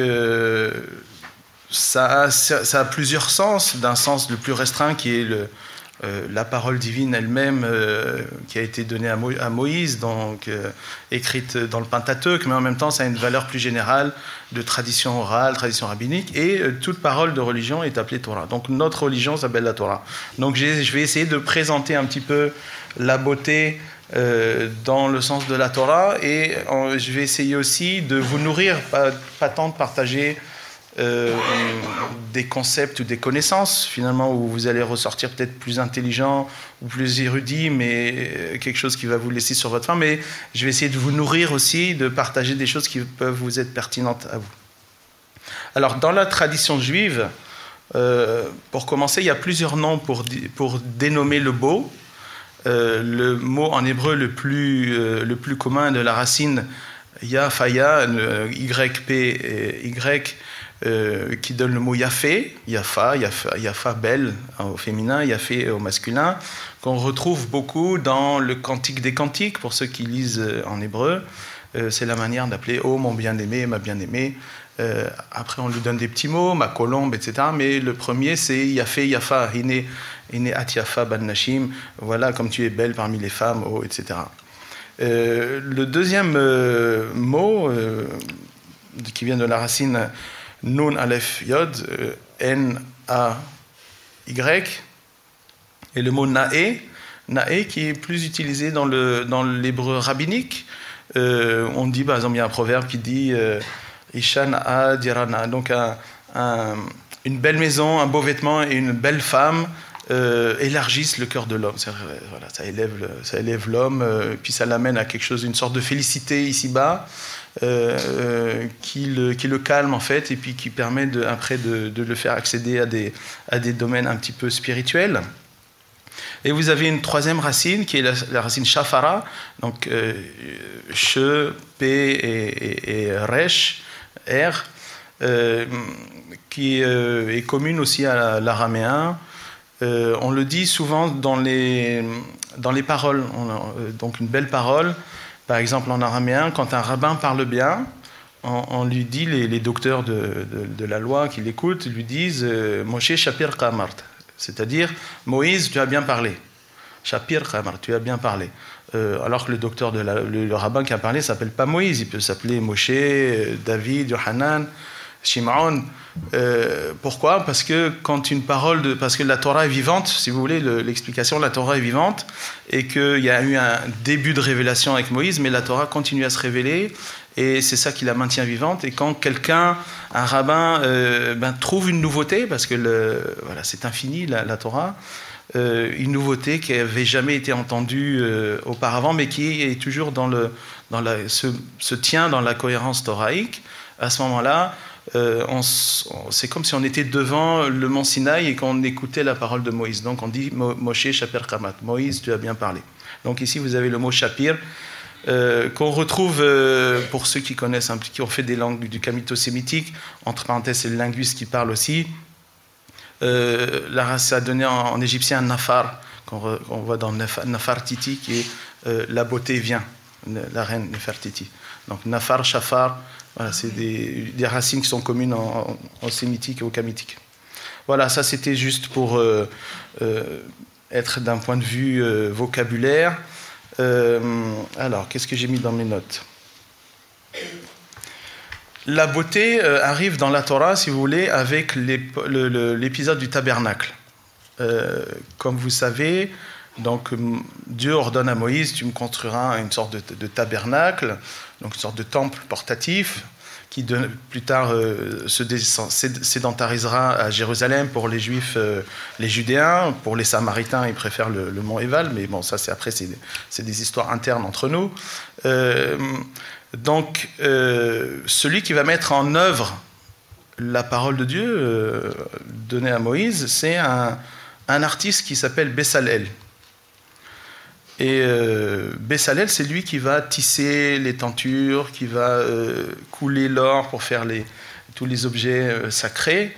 S3: ça a, ça, a, plusieurs sens, d'un sens le plus restreint qui est le, euh, la parole divine elle-même euh, qui a été donnée à, Moïse, donc euh, écrite dans le Pentateuque, mais en même temps ça a une valeur plus générale de tradition orale, tradition rabbinique, et toute parole de religion est appelée Torah. Donc notre religion s'appelle la Torah. Donc je vais essayer de présenter un petit peu la beauté dans le sens de la Torah, et je vais essayer aussi de vous nourrir, pas, pas tant de partager euh, des concepts ou des connaissances, finalement, où vous allez ressortir peut-être plus intelligent ou plus érudit, mais euh, quelque chose qui va vous laisser sur votre faim. Mais je vais essayer de vous nourrir aussi, de partager des choses qui peuvent vous être pertinentes à vous. Alors, dans la tradition juive, euh, pour commencer, il y a plusieurs noms pour, pour dénommer le beau. le mot en hébreu le plus, le plus commun de la racine Yafaya, YP et Y, euh, qui donne le mot yafé, yafa, yafa, yafa belle hein, au féminin, yafé au masculin, qu'on retrouve beaucoup dans le Cantique des Cantiques, pour ceux qui lisent euh, en hébreu. Euh, c'est la manière d'appeler Oh mon bien-aimé, ma bien-aimée. après, on lui donne des petits mots, ma colombe, etc. Mais le premier, c'est Yafé, Yafa, Hine, Hine At Yafa Ban Nashim. Voilà, comme tu es belle parmi les femmes, oh, etc. le deuxième mot, qui vient de la racine Nun Aleph Yod, euh, N-A-Y, et le mot Nae, Nae qui est plus utilisé dans l'hébreu dans rabbinique. Euh, on dit, par exemple, il y a un proverbe qui dit euh, Ishan A Dirana, donc une belle maison, un beau vêtement et une belle femme élargissent le cœur de l'homme. Voilà, ça élève l'homme, puis ça l'amène à quelque chose, une sorte de félicité ici-bas. Euh, euh, qui, le, calme en fait et puis qui permet après de, le faire accéder à des, domaines un petit peu spirituels. Et vous avez une troisième racine qui est la, racine shafara, donc euh, che, p et, resh, r, qui est commune aussi à l'araméen. On le dit souvent dans les, dans les paroles, donc une belle parole par exemple, en araméen, quand un rabbin parle bien, on, lui dit, les, docteurs de, la loi qui l'écoutent lui disent euh, Moshe Shapir Kamart, c'est-à-dire Moïse, tu as bien parlé. Shapir Kamart, tu as bien parlé. Euh, alors que le docteur de le, rabbin qui a parlé s'appelle pas Moïse, il peut s'appeler Moshe, euh, David, Yohanan. Shimon. Euh, pourquoi? Parce que quand une parole de, parce que la Torah est vivante, si vous voulez, l'explication, la Torah est vivante, et qu'il y a eu un début de révélation avec Moïse, mais la Torah continue à se révéler, et c'est ça qui la maintient vivante. Et quand quelqu'un, un rabbin, euh, ben, trouve une nouveauté, parce que voilà, c'est infini la, Torah, euh, une nouveauté qui n'avait jamais été entendue auparavant, mais qui est toujours dans le, dans la, se, se tient dans la cohérence thoraïque, à ce moment-là, euh, c'est comme si on était devant le mont Sinaï et qu'on écoutait la parole de Moïse. Donc on dit Moshe Shapir Kamat. Moïse, tu as bien parlé. Donc ici vous avez le mot Shapir euh, qu'on retrouve euh, pour ceux qui connaissent, un qui ont fait des langues du camito-sémitique. Entre parenthèses, c'est le linguiste qui parle aussi. la race a donné en, égyptien Nafar, qu'on voit dans Nafartiti, qui est la beauté vient, la reine Nefertiti. Donc Nafar, Shafar, voilà, c'est des, racines qui sont communes en, sémitique et au kamitique. Voilà, ça c'était juste pour euh, euh, être d'un point de vue euh, vocabulaire. alors, qu'est-ce que j'ai mis dans mes notes? La beauté arrive dans la Torah, si vous voulez, avec l'épisode du tabernacle. comme vous savez, donc Dieu ordonne à Moïse, tu me construiras une sorte de, tabernacle, donc une sorte de temple portatif, qui plus tard euh, se sédentarisera à Jérusalem pour les Juifs, euh, les Judéens, pour les Samaritains, ils préfèrent le, mont Éval, mais bon, ça c'est après, c'est des histoires internes entre nous. Euh, donc, celui qui va mettre en œuvre la parole de Dieu donnée à Moïse, c'est un, un artiste qui s'appelle Bessalel. Et euh, Bessalel, c'est lui qui va tisser les tentures, qui va euh, couler l'or pour faire tous les objets euh, sacrés.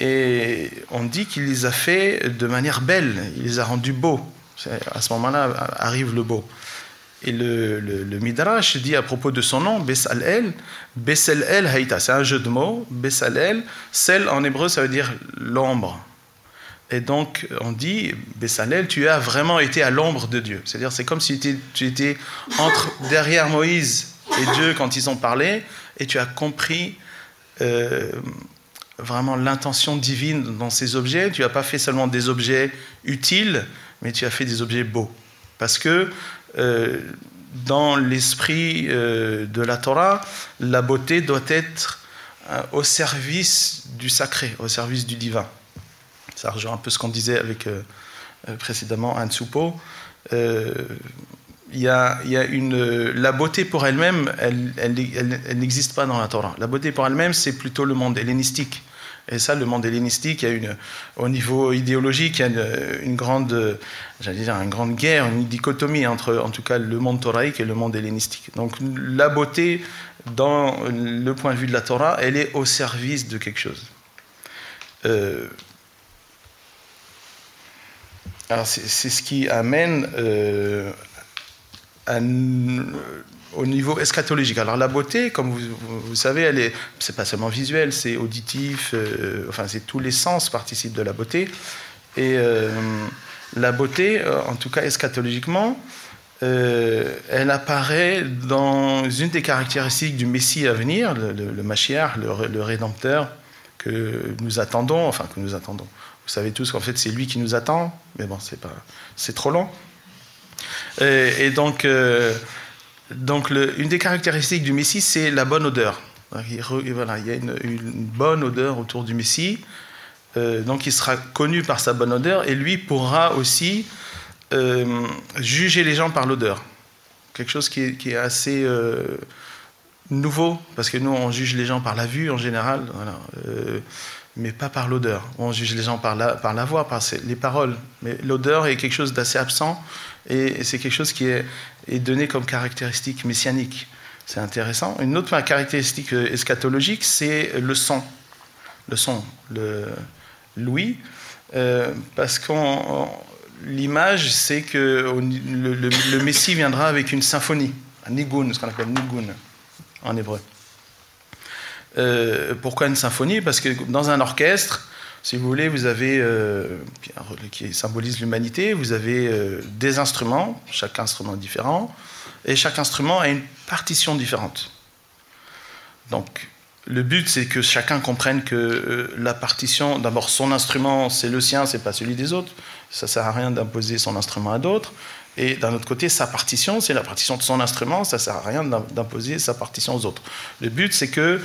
S3: Et on dit qu'il les a fait de manière belle, il les a rendus beaux. À ce moment-là arrive le beau. Et le, le, Midrash dit à propos de son nom, Bessalel, Bessalel Haïta, c'est un jeu de mots. Bessalel, sel en hébreu, ça veut dire l'ombre. Et donc, on dit, Bessalel, tu as vraiment été à l'ombre de Dieu. C'est-à-dire, c'est comme si tu étais, entre, derrière Moïse et Dieu quand ils ont parlé, et tu as compris euh, vraiment l'intention divine dans ces objets. Tu n'as pas fait seulement des objets utiles, mais tu as fait des objets beaux. Parce que euh, dans l'esprit euh, de la Torah, la beauté doit être au service du sacré, au service du divin. Ça rejoint un peu ce qu'on disait avec euh, euh, précédemment Anne Soupo. Euh, il y, a, la beauté pour elle-même, elle, n'existe pas dans la Torah. La beauté pour elle-même, c'est plutôt le monde hellénistique. Et ça, le monde hellénistique, il y a une, au niveau idéologique, il y a une, grande, j'allais dire, une grande guerre, une dichotomie entre, en tout cas, le monde thoraïque et le monde hellénistique. Donc, la beauté, dans le point de vue de la Torah, elle est au service de quelque chose. C'est ce qui amène euh, au niveau eschatologique. Alors la beauté, comme vous, savez, elle est, c'est pas seulement visuel, c'est auditif. Euh, enfin, c'est tous les sens participent de la beauté. Et euh, la beauté, en tout cas eschatologiquement, elle apparaît dans une des caractéristiques du Messie à venir, le, le, le, le Rédempteur que nous attendons, enfin que nous attendons. Vous savez tous qu'en fait c'est lui qui nous attend, mais bon, c'est pas, c'est trop long. Et, donc, euh, donc une des caractéristiques du Messie, c'est la bonne odeur. Il, y a une, bonne odeur autour du Messie. Euh, donc il sera connu par sa bonne odeur et lui pourra aussi euh, juger les gens par l'odeur. Quelque chose qui est, qui est assez nouveau, parce que nous on juge les gens par la vue en général. Voilà mais pas par l'odeur. On juge les gens par la, par la voix, par les paroles. Mais l'odeur est quelque chose d'assez absent et c'est quelque chose qui est, est, donné comme caractéristique messianique. C'est intéressant. Une autre caractéristique euh, eschatologique, c'est le son. Le son, l'ouïe, euh, parce que l'image, c'est que le, le, Messie viendra avec une symphonie, un nigun, ce qu'on appelle nigun en hébreu. Euh, pourquoi une symphonie? Parce que dans un orchestre, si vous voulez, vous avez, euh, qui symbolise l'humanité, vous avez euh, des instruments, chaque instrument différent, et chaque instrument a une partition différente. Donc, le but, c'est que chacun comprenne que euh, la partition, d'abord, son instrument, c'est le sien, c'est pas celui des autres. Ça sert à rien d'imposer son instrument à d'autres. Et d'un autre côté, sa partition, c'est la partition de son instrument, ça sert à rien d'imposer sa partition aux autres. Le but, c'est que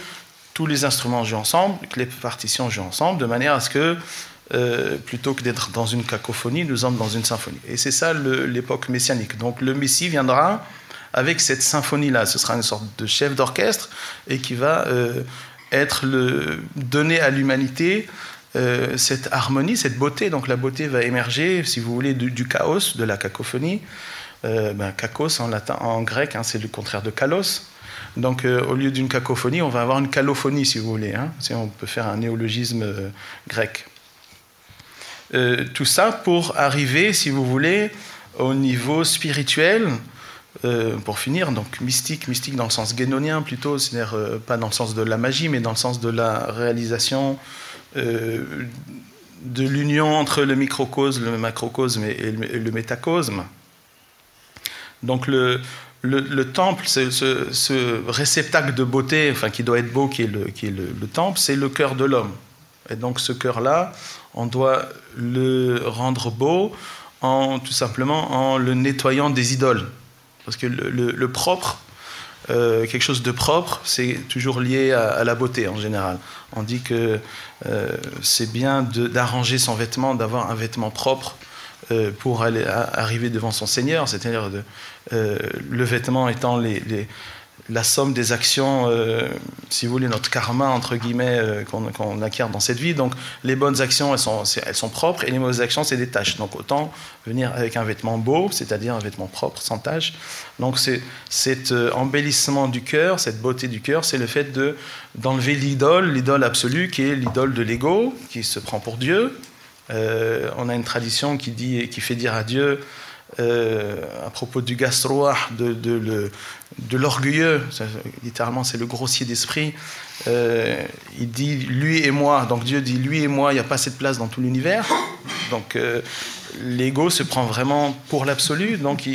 S3: tous les instruments jouent ensemble, que les partitions jouent ensemble, de manière à ce que, euh, plutôt que d'être dans une cacophonie, nous sommes dans une symphonie. Et c'est ça l'époque messianique. Donc le Messie viendra avec cette symphonie-là. Ce sera une sorte de chef d'orchestre et qui va euh, être le, donner à l'humanité euh, cette harmonie, cette beauté. Donc la beauté va émerger, si vous voulez, du, chaos, de la cacophonie. Euh, ben, kakos en, latin, en grec, hein, c'est le contraire de kalos. Donc euh, au lieu d'une cacophonie, on va avoir une calophonie, si vous voulez. Hein, si on peut faire un néologisme grec. tout ça pour arriver, si vous voulez, au niveau spirituel, euh, pour finir, donc mystique, mystique dans le sens guénonien plutôt, c'est-à-dire euh, pas dans le sens de la magie, mais dans le sens de la réalisation euh, de l'union entre le microcosme, le macrocosme et, le, métacosme. Donc le, le, temple, ce, ce, réceptacle de beauté, enfin qui doit être beau, qui est le, temple, c'est le cœur de l'homme. Et donc ce cœur-là, on doit le rendre beau en tout simplement en le nettoyant des idoles. Parce que le, propre, euh, quelque chose de propre, c'est toujours lié à, la beauté en général. On dit que euh, c'est bien d'arranger son vêtement, d'avoir un vêtement propre euh, pour aller, arriver devant son Seigneur, c'est-à-dire le vêtement étant la somme des actions, euh, si vous voulez, notre karma, entre guillemets, euh, qu'on acquiert dans cette vie. Donc, les bonnes actions, elles sont, propres, et les mauvaises actions, c'est des tâches. Donc, autant venir avec un vêtement beau, c'est-à-dire un vêtement propre, sans tâches. Donc, cet euh, embellissement du cœur, cette beauté du cœur, c'est le fait d'enlever l'idole, l'idole absolue, qui est l'idole de l'ego, qui se prend pour Dieu. on a une tradition qui, dit, qui fait dire à Dieu, à propos du gastroir, de, de, de l'orgueilleux, littéralement c'est le grossier d'esprit, euh, il dit lui et moi, donc Dieu dit lui et moi, il n'y a pas cette place dans tout l'univers, donc euh, l'ego se prend vraiment pour l'absolu, donc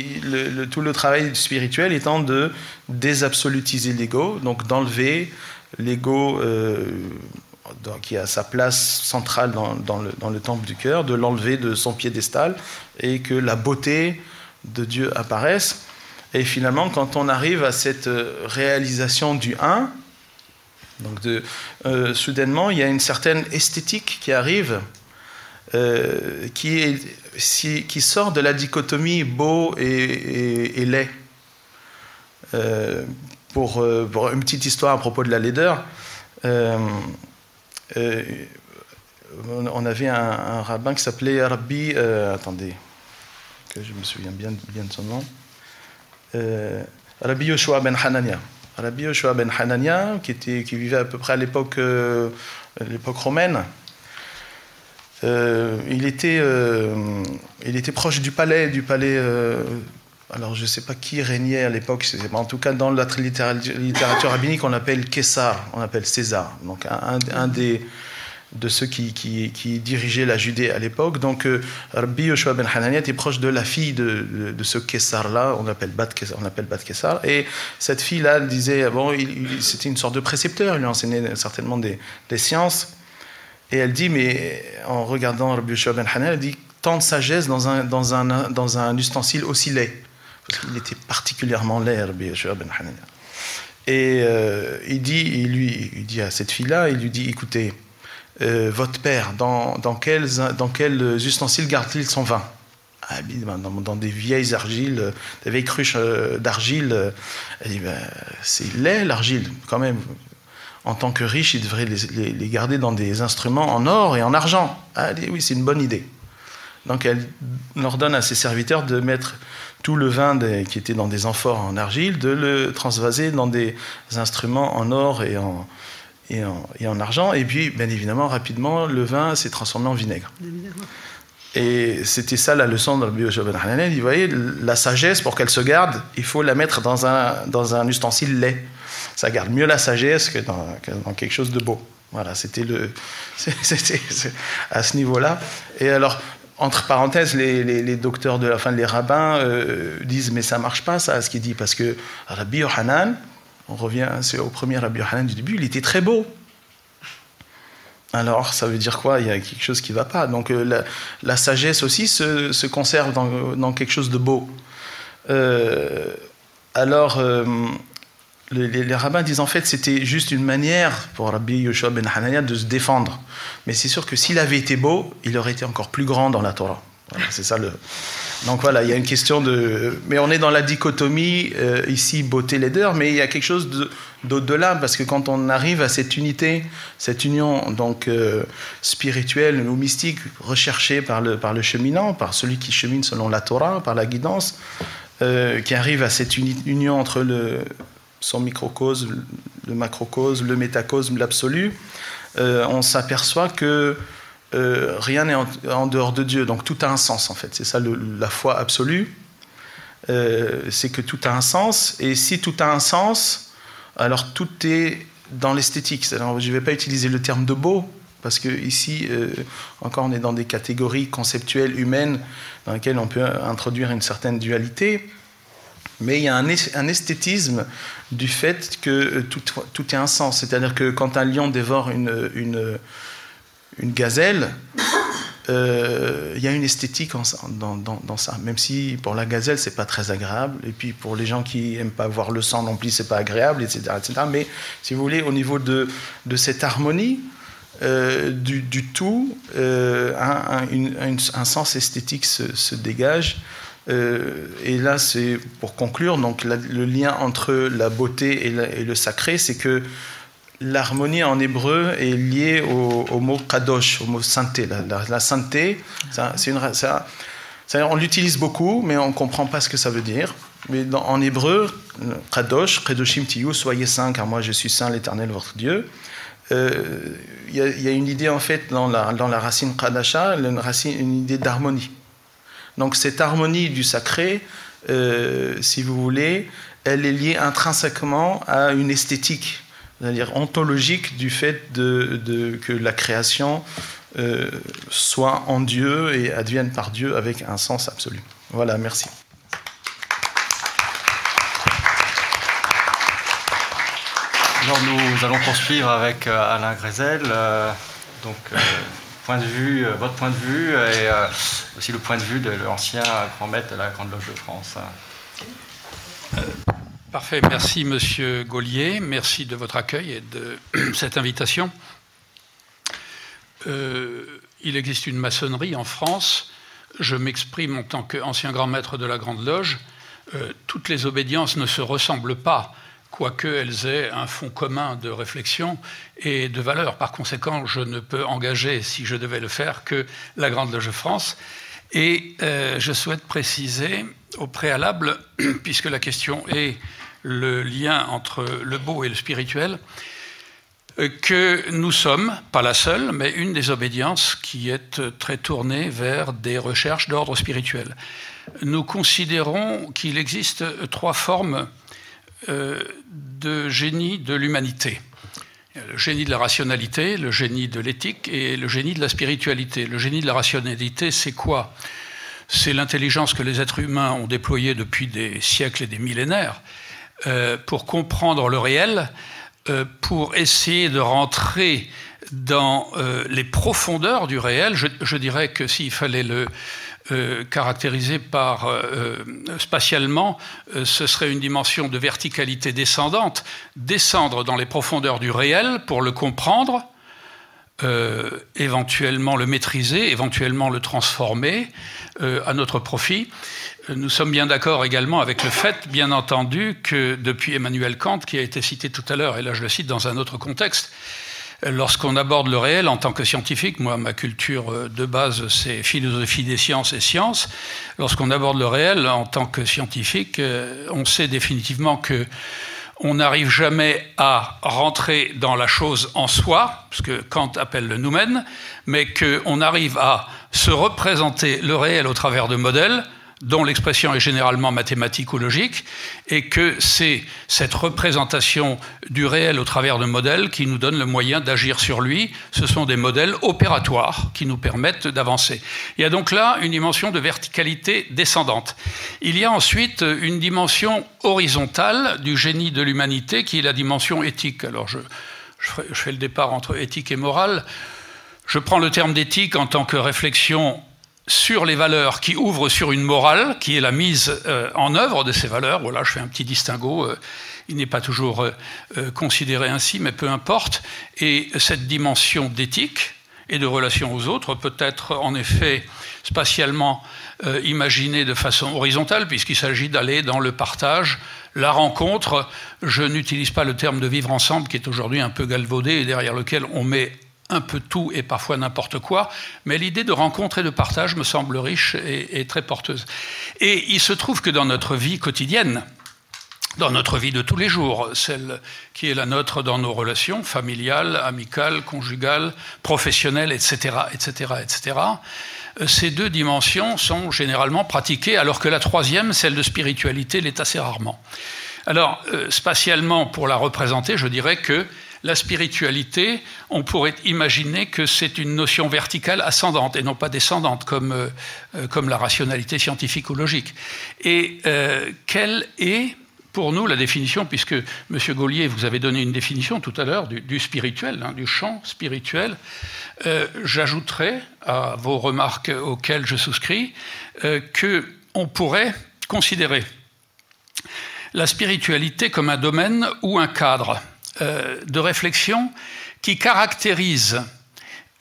S3: tout le travail spirituel étant de désabsolutiser l'ego, donc d'enlever l'ego qui a sa place centrale dans, le, temple du cœur, de l'enlever de son piédestal et que la beauté de Dieu apparaisse. Et finalement, quand on arrive à cette euh, réalisation du 1, donc euh, soudainement, il y a une certaine esthétique qui arrive, euh, qui, sort de la dichotomie beau et, laid. pour, une petite histoire à propos de la laideur, on avait un, rabbin qui s'appelait Rabbi, attendez, que je me souviens bien, de son nom. Euh, Rabbi Yoshua ben Hanania. Rabbi Yoshua ben Hanania, qui, était, qui vivait à peu près à l'époque euh, romaine, euh, il, était, il était proche du palais, du palais. Alors je ne sais pas qui régnait à l'époque, en tout cas dans la littérature rabbinique, on appelle Kessar, on appelle César. Donc un, des de ceux qui, qui, dirigeaient la Judée à l'époque. Donc, euh, Rabbi Yoshua ben Hanania était proche de la fille de, de, ce Kessar-là, on appelle Bat Kessar. Et cette fille-là disait, bon, c'était une sorte de précepteur, il lui enseignait certainement des, des, sciences. Et elle dit, mais en regardant Rabbi Yoshua ben Hanania, elle dit, tant de sagesse dans un, dans un, dans un ustensile aussi laid. Qu'il était particulièrement Yoshua ben. Et euh, il, dit, il, lui, il dit à cette fille-là, il lui dit, écoutez, euh, votre père, dans, dans, quels, dans ustensiles garde-t-il son vin? Ah, ben, dans, des vieilles argiles, des vieilles cruches euh, d'argile. Elle dit ben, c'est laid l'argile, quand même. En tant que riche, il devrait les, les, garder dans des instruments en or et en argent. Ah, elle dit oui, c'est une bonne idée. Donc elle ordonne à ses serviteurs de mettre tout le vin qui était dans des amphores en argile, de le transvaser dans des instruments en or et en, argent. Et puis, bien évidemment, rapidement, le vin s'est transformé en vinaigre. Et c'était ça la leçon de Rabbi Ben Hanan. Il voyez, la sagesse, pour qu'elle se garde, il faut la mettre dans un, dans ustensile laid. Ça garde mieux la sagesse que dans, quelque chose de beau. Voilà, c'était le, c'était à ce niveau-là. Et alors, entre parenthèses, les, docteurs de la fin, les rabbins euh, disent mais ça marche pas ça, ce qu'il dit, parce que Rabbi Yohanan, on revient au premier Rabbi Yohanan du début, il était très beau. Alors, ça veut dire quoi? Il y a quelque chose qui ne va pas. Donc, euh, la, sagesse aussi se, conserve dans, quelque chose de beau. Euh, alors, euh, les, rabbins disent en fait c'était juste une manière pour Rabbi Yoshua ben Hanania de se défendre. Mais c'est sûr que s'il avait été beau, il aurait été encore plus grand dans la Torah. c'est ça le. Donc voilà, il y a une question de. Mais on est dans la dichotomie ici beauté laideur, mais il y a quelque chose de d'au-delà, parce que quand on arrive à cette unité, cette union donc euh, spirituelle ou mystique recherchée par le, par le cheminant, par celui qui chemine selon la Torah, par la guidance, euh, qui arrive à cette union entre le, son microcosme, le macrocosme, le métacosme, l'absolu, euh, on s'aperçoit que rien n'est en, dehors de Dieu, donc tout a un sens en fait. C'est ça la foi absolue, c'est que tout a un sens, et si tout a un sens, alors tout est dans l'esthétique. je ne vais pas utiliser le terme de beau, parce que ici, euh, encore, on est dans des catégories conceptuelles humaines dans lesquelles on peut introduire une certaine dualité. Mais il y a un, esthétisme du fait que euh, tout, est un sens. C'est-à-dire que quand un lion dévore une, gazelle, euh, il y a une esthétique dans, ça, même si pour la gazelle c'est pas très agréable, et puis pour les gens qui aiment pas voir le sang non plus c'est pas agréable, etc., etc. Mais si vous voulez, au niveau de, cette harmonie euh, du, tout, un, sens esthétique se, dégage. Et là, c'est pour conclure, donc le lien entre la beauté et, le sacré, c'est que L'harmonie en hébreu est liée au, mot kadosh, au mot sainteté. La, sainteté, c'est une, on l'utilise beaucoup, mais on ne comprend pas ce que ça veut dire. Mais en hébreu, kadosh, kadoshim tiyu, soyez saints, car moi je suis saint, l'Éternel votre Dieu. Euh, il y, a une idée en fait dans la, dans la racine kadasha, une, racine, une idée d'harmonie. Donc cette harmonie du sacré, euh, si vous voulez, elle est liée intrinsèquement à une esthétique c'est-à-dire ontologique du fait que la création euh, soit en Dieu et advienne par Dieu avec un sens absolu. Voilà, merci.
S1: Alors nous allons poursuivre avec euh, Alain Grézel. Donc, point de vue, votre point de vue et aussi le point de vue de l'ancien grand maître de la Grande Loge de France.
S4: Parfait, merci Monsieur Gaulier, merci de votre accueil et de cette invitation. Euh, il existe une maçonnerie en France. Je m'exprime en tant qu'ancien grand maître de la Grande Loge. Euh, toutes les obédiences ne se ressemblent pas, quoique elles aient un fond commun de réflexion et de valeur. Par conséquent, je ne peux engager, si je devais le faire, que la Grande Loge France. Et euh, je souhaite préciser au préalable, puisque la question est le lien entre le beau et le spirituel, euh, que nous sommes, pas la seule, mais une des obédiences qui est très tournée vers des recherches d'ordre spirituel. Nous considérons qu'il existe trois formes de génie de l'humanité. Le génie de la rationalité, le génie de l'éthique et le génie de la spiritualité. Le génie de la rationalité, c'est quoi? C'est l'intelligence que les êtres humains ont déployée depuis des siècles et des millénaires euh, pour comprendre le réel, euh, pour essayer de rentrer dans euh, les profondeurs du réel. Je, dirais que s'il fallait le caractériser par spatialement, ce serait une dimension de verticalité descendante, descendre dans les profondeurs du réel pour le comprendre, éventuellement le maîtriser, éventuellement le transformer à notre profit. Nous sommes bien d'accord également avec le fait, bien entendu, que depuis Emmanuel Kant, qui a été cité tout à l'heure, et là je le cite dans un autre contexte, lorsqu'on aborde le réel en tant que scientifique, moi ma culture de base c'est philosophie des sciences et sciences, lorsqu'on aborde le réel en tant que scientifique, on sait définitivement que on n'arrive jamais à rentrer dans la chose en soi, ce que Kant appelle le noumen, mais qu'on arrive à se représenter le réel au travers de modèles, dont l'expression est généralement mathématique ou logique, et que c'est cette représentation du réel au travers de modèles qui nous donne le moyen d'agir sur lui. Ce sont des modèles opératoires qui nous permettent d'avancer. Il y a donc là une dimension de verticalité descendante. Il y a ensuite une dimension horizontale du génie de l'humanité qui est la dimension éthique. Alors je, je fais le départ entre éthique et morale. Je prends le terme d'éthique en tant que réflexion sur les valeurs qui ouvrent sur une morale, qui est la mise euh, en œuvre de ces valeurs. Voilà, je fais un petit distinguo. Euh, il n'est pas toujours euh, considéré ainsi, mais peu importe. Et cette dimension d'éthique et de relation aux autres peut être en effet spatialement imaginée de façon horizontale, puisqu'il s'agit d'aller dans le partage, la rencontre. Je n'utilise pas le terme de vivre ensemble, qui est aujourd'hui un peu galvaudé et derrière lequel on met un peu tout et parfois n'importe quoi, mais l'idée de rencontre et de partage me semble riche et, très porteuse. Et il se trouve que dans notre vie quotidienne, dans notre vie de tous les jours, celle qui est la nôtre dans nos relations familiales, amicales, conjugales, professionnelles, etc., etc., etc., ces deux dimensions sont généralement pratiquées, alors que la troisième, celle de spiritualité, l'est assez rarement. Alors, euh, spatialement, pour la représenter, je dirais que la spiritualité, on pourrait imaginer que c'est une notion verticale ascendante et non pas descendante comme, euh, euh, la rationalité scientifique ou logique. Et euh, quelle est pour nous la définition, puisque M. Gaulier, vous avez donné une définition tout à l'heure du, spirituel, hein, du champ spirituel, j'ajouterai à vos remarques auxquelles je souscris que on pourrait considérer la spiritualité comme un domaine ou un cadre euh, de réflexion qui caractérise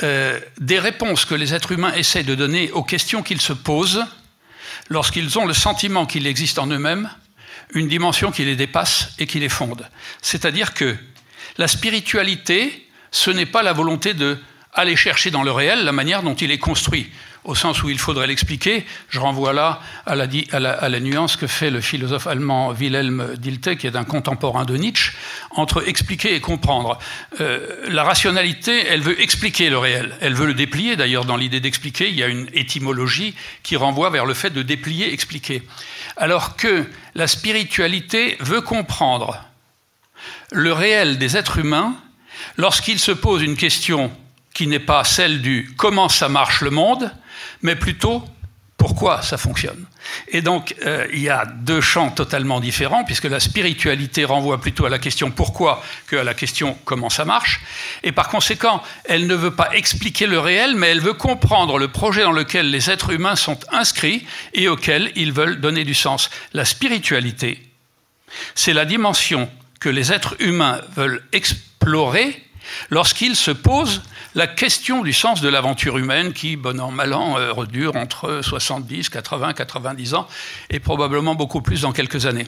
S4: euh, des réponses que les êtres humains essaient de donner aux questions qu'ils se posent lorsqu'ils ont le sentiment qu'il existe en eux-mêmes une dimension qui les dépasse et qui les fonde. C'est-à-dire que la spiritualité, ce n'est pas la volonté de chercher dans le réel la manière dont il est construit au sens où il faudrait l'expliquer. Je renvoie là à la, nuance que fait le philosophe allemand Wilhelm Dilthey, qui est un contemporain de Nietzsche, entre expliquer et comprendre. Euh, la rationalité, elle veut expliquer le réel, elle veut le déplier. D'ailleurs, dans l'idée d'expliquer, il y a une étymologie qui renvoie vers le fait de déplier, expliquer. Alors que la spiritualité veut comprendre le réel des êtres humains lorsqu'ils se posent une question qui n'est pas celle du comment ça marche le monde, mais plutôt pourquoi ça fonctionne? Et donc, euh, il y a deux champs totalement différents, puisque la spiritualité renvoie plutôt à la question pourquoi qu'à la question comment ça marche. Et par conséquent, elle ne veut pas expliquer le réel, mais elle veut comprendre le projet dans lequel les êtres humains sont inscrits et auquel ils veulent donner du sens. La spiritualité, c'est la dimension que les êtres humains veulent explorer lorsqu'ils se posent la question du sens de l'aventure humaine qui, bon an, mal an, euh, redure entre 70, 80, 90 ans et probablement beaucoup plus dans quelques années.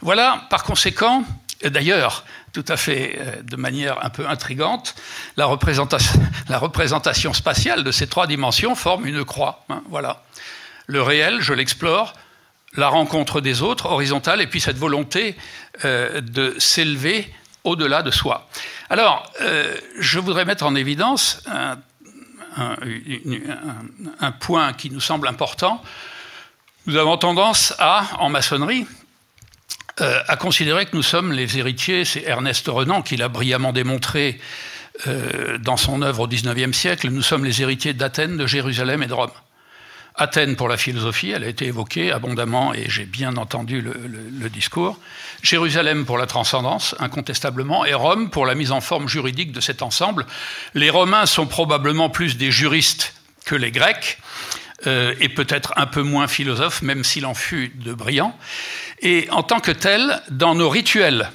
S4: Voilà, par conséquent, D'ailleurs, tout à fait euh, de manière un peu intrigante, la représentation, spatiale de ces trois dimensions forme une croix. Hein, voilà. Le réel, je l'explore, la rencontre des autres, horizontale, et puis cette volonté euh, de s'élever au-delà de soi. Alors, euh, je voudrais mettre en évidence un, point qui nous semble important. Nous avons tendance à, en maçonnerie, euh, à considérer que nous sommes les héritiers, c'est Ernest Renan qui l'a brillamment démontré euh, dans son œuvre au XIXe siècle, nous sommes les héritiers d'Athènes, de Jérusalem et de Rome. Athènes pour la philosophie, elle a été évoquée abondamment et j'ai bien entendu le, discours. Jérusalem pour la transcendance, incontestablement, et Rome pour la mise en forme juridique de cet ensemble. Les Romains sont probablement plus des juristes que les Grecs, euh, et peut-être un peu moins philosophes, même s'il en fut de brillants. Et en tant que tel, dans nos rituels,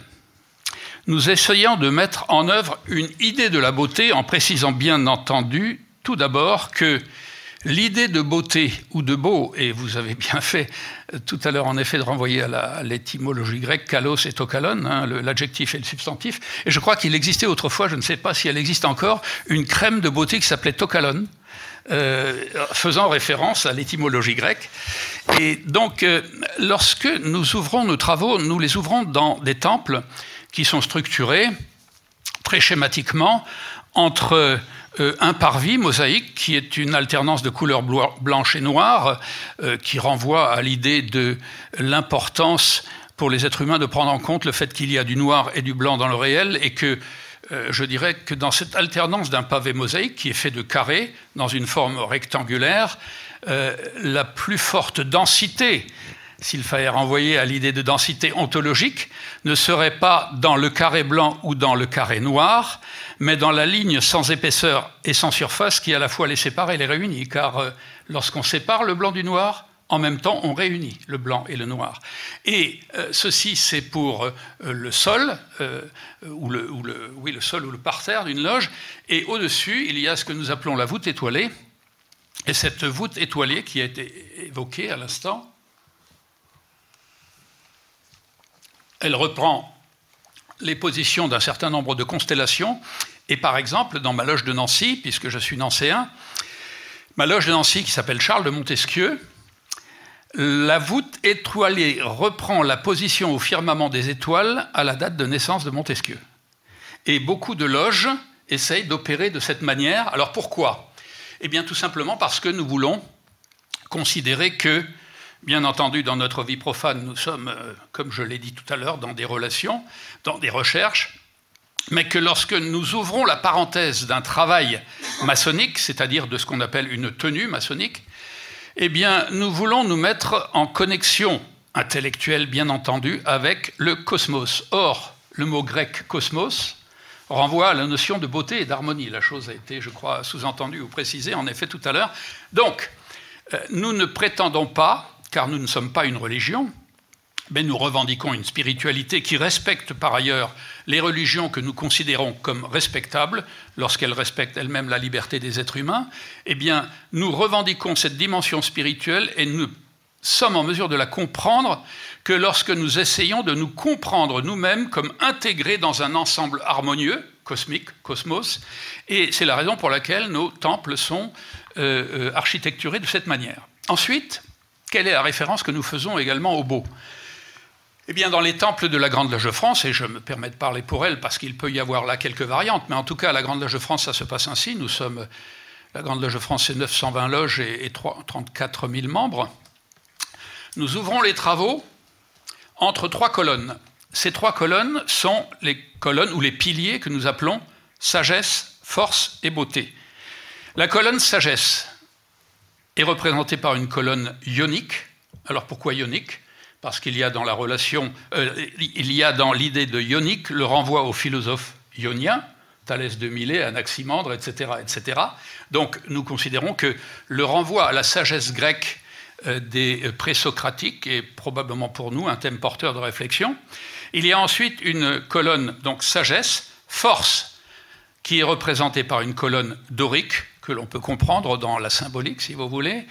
S4: nous essayons de mettre en œuvre une idée de la beauté en précisant bien entendu tout d'abord que L'idée de beauté ou de beau, et vous avez bien fait euh, tout à l'heure en effet de renvoyer à l'étymologie grecque, kalos et tokalon, hein, l'adjectif et le substantif, et je crois qu'il existait autrefois, je ne sais pas si elle existe encore, une crème de beauté qui s'appelait tokalon, euh, faisant référence à l'étymologie grecque. Et donc, euh, lorsque nous ouvrons nos travaux, nous les ouvrons dans des temples qui sont structurés très schématiquement entre un parvis mosaïque, qui est une alternance de couleurs blanches et noires, euh, qui renvoie à l'idée de l'importance pour les êtres humains de prendre en compte le fait qu'il y a du noir et du blanc dans le réel, et que euh, je dirais que dans cette alternance d'un pavé mosaïque qui est fait de carrés dans une forme rectangulaire, la plus forte densité s'il fallait renvoyer à l'idée de densité ontologique, ne serait pas dans le carré blanc ou dans le carré noir, mais dans la ligne sans épaisseur et sans surface qui à la fois les sépare et les réunit. Car euh, lorsqu'on sépare le blanc du noir, en même temps, on réunit le blanc et le noir. Et euh, ceci, c'est pour euh, le sol, oui, le sol ou le parterre d'une loge. Et au-dessus, il y a ce que nous appelons la voûte étoilée. Et cette voûte étoilée qui a été évoquée à l'instant, elle reprend les positions d'un certain nombre de constellations. Et par exemple, dans ma loge de Nancy, puisque je suis nancéen, ma loge de Nancy qui s'appelle Charles de Montesquieu, la voûte étoilée reprend la position au firmament des étoiles à la date de naissance de Montesquieu. Et beaucoup de loges essayent d'opérer de cette manière. Alors pourquoi? Eh bien tout simplement parce que nous voulons considérer que Bien entendu, dans notre vie profane, nous sommes, euh, comme je l'ai dit tout à l'heure, dans des relations, dans des recherches, mais que lorsque nous ouvrons la parenthèse d'un travail maçonnique, c'est-à-dire de ce qu'on appelle une tenue maçonnique, eh bien, nous voulons nous mettre en connexion intellectuelle, bien entendu, avec le cosmos. Or, le mot grec cosmos renvoie à la notion de beauté et d'harmonie. La chose a été, je crois, sous-entendue ou précisée, en effet, tout à l'heure. Donc, euh, nous ne prétendons pas car nous ne sommes pas une religion, mais nous revendiquons une spiritualité qui respecte par ailleurs les religions que nous considérons comme respectables, lorsqu'elles respectent elles-mêmes la liberté des êtres humains, eh bien, nous revendiquons cette dimension spirituelle et nous sommes en mesure de la comprendre que lorsque nous essayons de nous comprendre nous-mêmes comme intégrés dans un ensemble harmonieux, cosmique, cosmos, et c'est la raison pour laquelle nos temples sont euh, euh, architecturés de cette manière. Ensuite, quelle est la référence que nous faisons également au beau? Eh bien, dans les temples de la Grande Loge de France, et je me permets de parler pour elle parce qu'il peut y avoir là quelques variantes, mais en tout cas, la Grande Loge de France, ça se passe ainsi. Nous sommes, la Grande Loge de France, c'est 920 loges et, 34 000 membres. Nous ouvrons les travaux entre trois colonnes. Ces trois colonnes sont les colonnes ou les piliers que nous appelons sagesse, force et beauté. La colonne sagesse, est représenté par une colonne ionique. Alors pourquoi ionique? Parce qu'il y a dans la relation, euh, il y a dans l'idée de ionique le renvoi aux philosophes ioniens, Thalès de Milet, Anaximandre, etc., etc. Donc nous considérons que le renvoi à la sagesse grecque euh, des présocratiques est probablement pour nous un thème porteur de réflexion. Il y a ensuite une colonne, donc sagesse, force, qui est représentée par une colonne dorique, que l'on peut comprendre dans la symbolique, si vous voulez.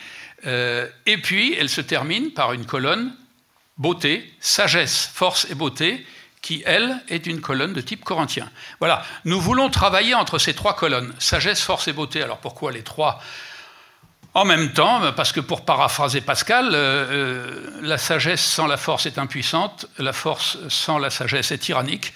S4: Euh, et puis, elle se termine par une colonne beauté, sagesse, force et beauté, qui, elle, est une colonne de type corinthien. Voilà, nous voulons travailler entre ces trois colonnes, sagesse, force et beauté. Alors pourquoi les trois en même temps, parce que pour paraphraser Pascal, euh, euh, la sagesse sans la force est impuissante, la force sans la sagesse est tyrannique,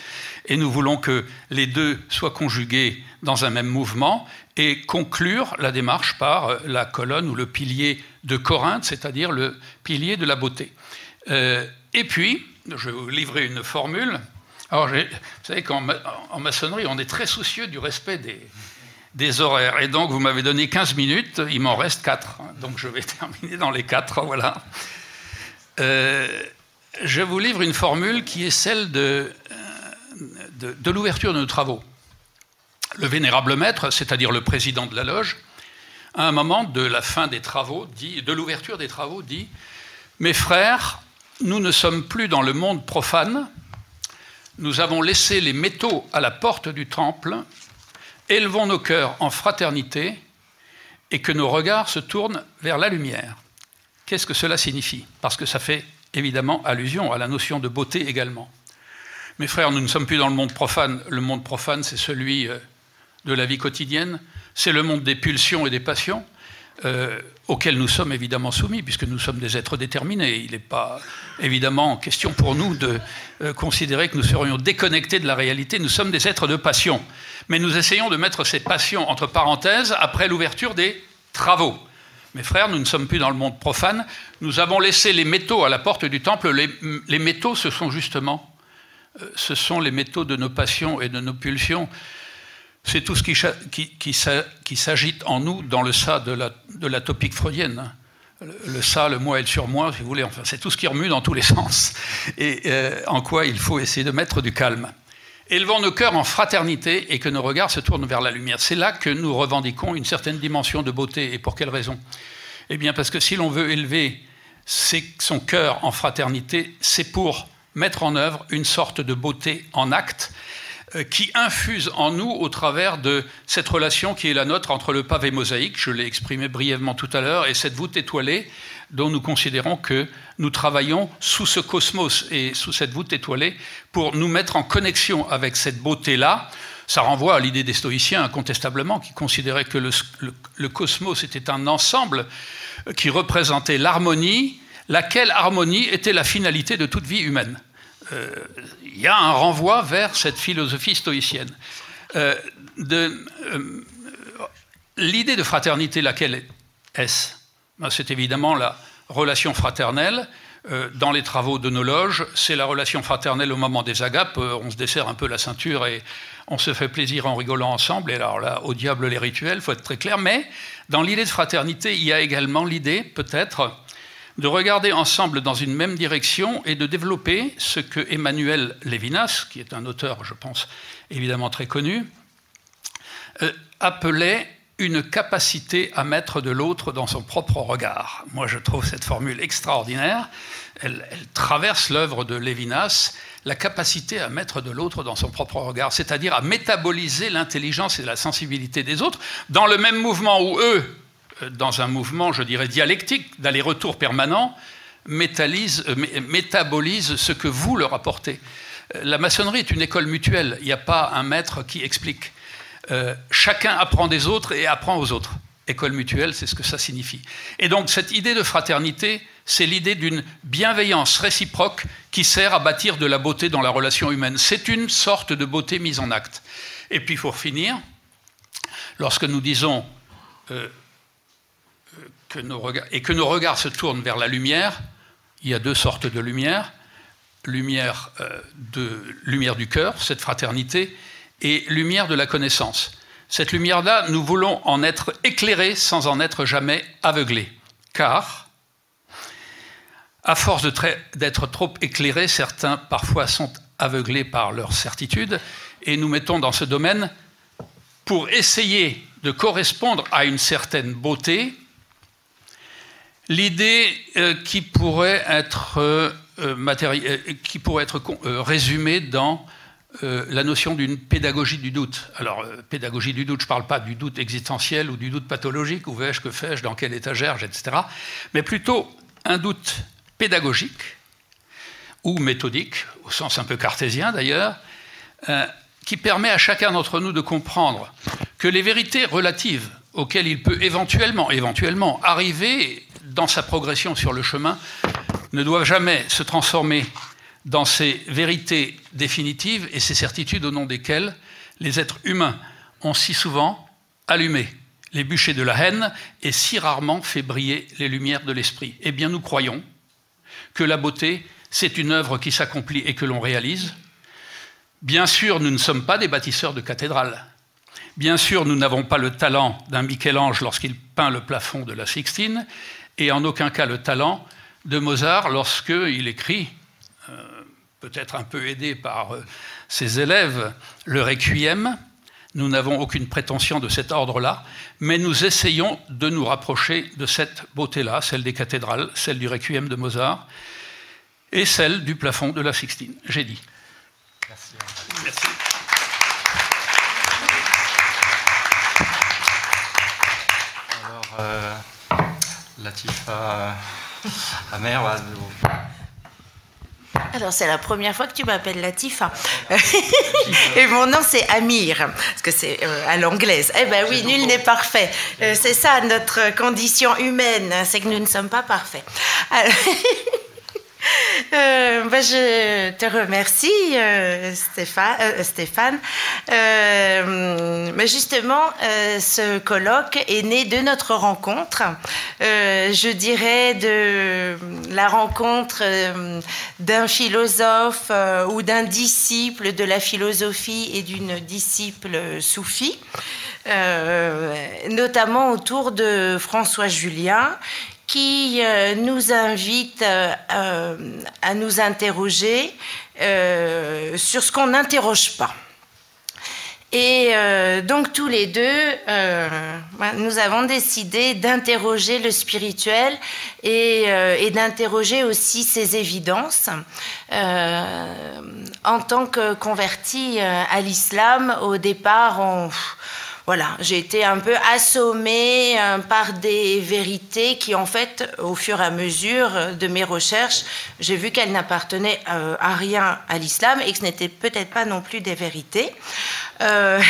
S4: et nous voulons que les deux soient conjugués dans un même mouvement et conclure la démarche par euh, la colonne ou le pilier de Corinthe, c'est-à-dire le pilier de la beauté. et puis, je vais vous livrer une formule. Alors, vous savez qu'en maçonnerie, on est très soucieux du respect des, horaires. Et donc, vous m'avez donné 15 minutes, il m'en reste 4. Donc, je vais terminer dans les 4. Voilà. Euh, je vous livre une formule qui est celle de l'ouverture de nos travaux. Le vénérable maître, c'est-à-dire le président de la loge, à un moment de la fin des travaux, dit, de l'ouverture des travaux, dit Mes frères, nous ne sommes plus dans le monde profane, nous avons laissé les métaux à la porte du temple élevons nos cœurs en fraternité et que nos regards se tournent vers la lumière. Qu'est-ce que cela signifie? Parce que ça fait évidemment allusion à la notion de beauté également. Mes frères, nous ne sommes plus dans le monde profane. Le monde profane, c'est celui euh, de la vie quotidienne, c'est le monde des pulsions et des passions. euh, auquel nous sommes évidemment soumis, puisque nous sommes des êtres déterminés. Il n'est pas évidemment question pour nous de euh, considérer que nous serions déconnectés de la réalité. Nous sommes des êtres de passion. Mais nous essayons de mettre ces passions entre parenthèses après l'ouverture des travaux. Mes frères, nous ne sommes plus dans le monde profane. Nous avons laissé les métaux à la porte du temple. Les, métaux, ce sont justement, euh, ce sont les métaux de nos passions et de nos pulsions. C'est tout ce qui, qui, s'agite en nous dans le ça de la, de la topique freudienne. Le, ça, le moi et le surmoi, si vous voulez, enfin, c'est tout ce qui remue dans tous les sens. Et euh, en quoi il faut essayer de mettre du calme. Élevons nos cœurs en fraternité et que nos regards se tournent vers la lumière. C'est là que nous revendiquons une certaine dimension de beauté. Et pour quelle raison? Eh bien, parce que si l'on veut élever son cœur en fraternité, c'est pour mettre en œuvre une sorte de beauté en acte qui infuse en nous au travers de cette relation qui est la nôtre entre le pavé mosaïque, je l'ai exprimé brièvement tout à l'heure, et cette voûte étoilée dont nous considérons que nous travaillons sous ce cosmos et sous cette voûte étoilée pour nous mettre en connexion avec cette beauté-là. Ça renvoie à l'idée des stoïciens, incontestablement, qui considéraient que le, cosmos était un ensemble qui représentait l'harmonie, laquelle harmonie était la finalité de toute vie humaine. Euh, il y a un renvoi vers cette philosophie stoïcienne. Euh, euh, l'idée de fraternité, laquelle est-ce? Ben, c'est évidemment la relation fraternelle. Euh, dans les travaux de nos loges, c'est la relation fraternelle au moment des agapes. Euh, on se dessert un peu la ceinture et on se fait plaisir en rigolant ensemble. Et alors là, au diable les rituels, faut être très clair. Mais dans l'idée de fraternité, il y a également l'idée, peut-être, de regarder ensemble dans une même direction et de développer ce que Emmanuel Lévinas, qui est un auteur, je pense, évidemment très connu, euh, appelait une capacité à mettre de l'autre dans son propre regard. Moi, je trouve cette formule extraordinaire. Elle, traverse l'œuvre de Lévinas, la capacité à mettre de l'autre dans son propre regard, c'est-à-dire à métaboliser l'intelligence et la sensibilité des autres dans le même mouvement où eux, dans un mouvement, je dirais, dialectique, d'aller-retour permanent, euh, métabolisent ce que vous leur apportez. Euh, la maçonnerie est une école mutuelle. Il n'y a pas un maître qui explique. Euh, chacun apprend des autres et apprend aux autres. École mutuelle, c'est ce que ça signifie. Et donc cette idée de fraternité, c'est l'idée d'une bienveillance réciproque qui sert à bâtir de la beauté dans la relation humaine. C'est une sorte de beauté mise en acte. Et puis pour finir, lorsque nous disons euh, et que nos regards se tournent vers la lumière, il y a deux sortes de lumière. Lumière, euh, de, lumière du cœur, cette fraternité, et lumière de la connaissance. Cette lumière-là, nous voulons en être éclairés sans en être jamais aveuglés. Car, à force d'être trop éclairés, certains parfois sont aveuglés par leur certitude, et nous mettons dans ce domaine, pour essayer de correspondre à une certaine beauté, l'idée euh, qui pourrait être, euh, euh, qui pourrait être résumée dans la notion d'une pédagogie du doute. Alors, pédagogie du doute, je ne parle pas du doute existentiel ou du doute pathologique, où vais-je, que fais-je, dans quel étagère, etc. Mais plutôt un doute pédagogique ou méthodique, au sens un peu cartésien d'ailleurs, qui permet à chacun d'entre nous de comprendre que les vérités relatives auxquelles il peut éventuellement, éventuellement arriver dans sa progression sur le chemin ne doivent jamais se transformer dans ces vérités définitives et ces certitudes au nom desquelles les êtres humains ont si souvent allumé les bûchers de la haine et si rarement fait briller les lumières de l'esprit. Eh bien, nous croyons que la beauté, c'est une œuvre qui s'accomplit et que l'on réalise. Bien sûr, nous ne sommes pas des bâtisseurs de cathédrales. Bien sûr, nous n'avons pas le talent d'un Michel-Ange lorsqu'il peint le plafond de la Sixtine, et en aucun cas le talent de Mozart lorsqu'il écrit peut-être un peu aidé par euh, ses élèves, le requiem. Nous n'avons aucune prétention de cet ordre-là, mais nous essayons de nous rapprocher de cette beauté-là, celle des cathédrales, celle du requiem de Mozart et celle du plafond de la Sixtine. J'ai dit. Merci. Merci.
S1: Alors, euh, Latifa Amer
S5: Alors, c'est la première fois que tu m'appelles Latifa. Et mon nom, c'est Amir, parce que c'est à l'anglaise. Eh ben oui, nul n'est parfait. c'est ça, notre condition humaine, c'est que nous ne sommes pas parfaits. Euh, bah, je te remercie, euh, Stéphane. Euh, Stéphane. mais justement, ce colloque est né de notre rencontre. je dirais de la rencontre d'un philosophe ou d'un disciple de la philosophie et d'une disciple soufie. notamment autour de François Julien, qui euh, nous invite euh, euh, à nous interroger sur ce qu'on n'interroge pas. Et donc tous les deux, nous avons décidé d'interroger le spirituel et, et d'interroger aussi ses évidences. en tant que converti à l'islam, au départ, on voilà, j'ai été un peu assommée euh, par des vérités qui, en fait, au fur et à mesure de mes recherches, j'ai vu qu'elles n'appartenaient euh, à rien à l'islam et que ce n'étaient peut-être pas non plus des vérités. Euh,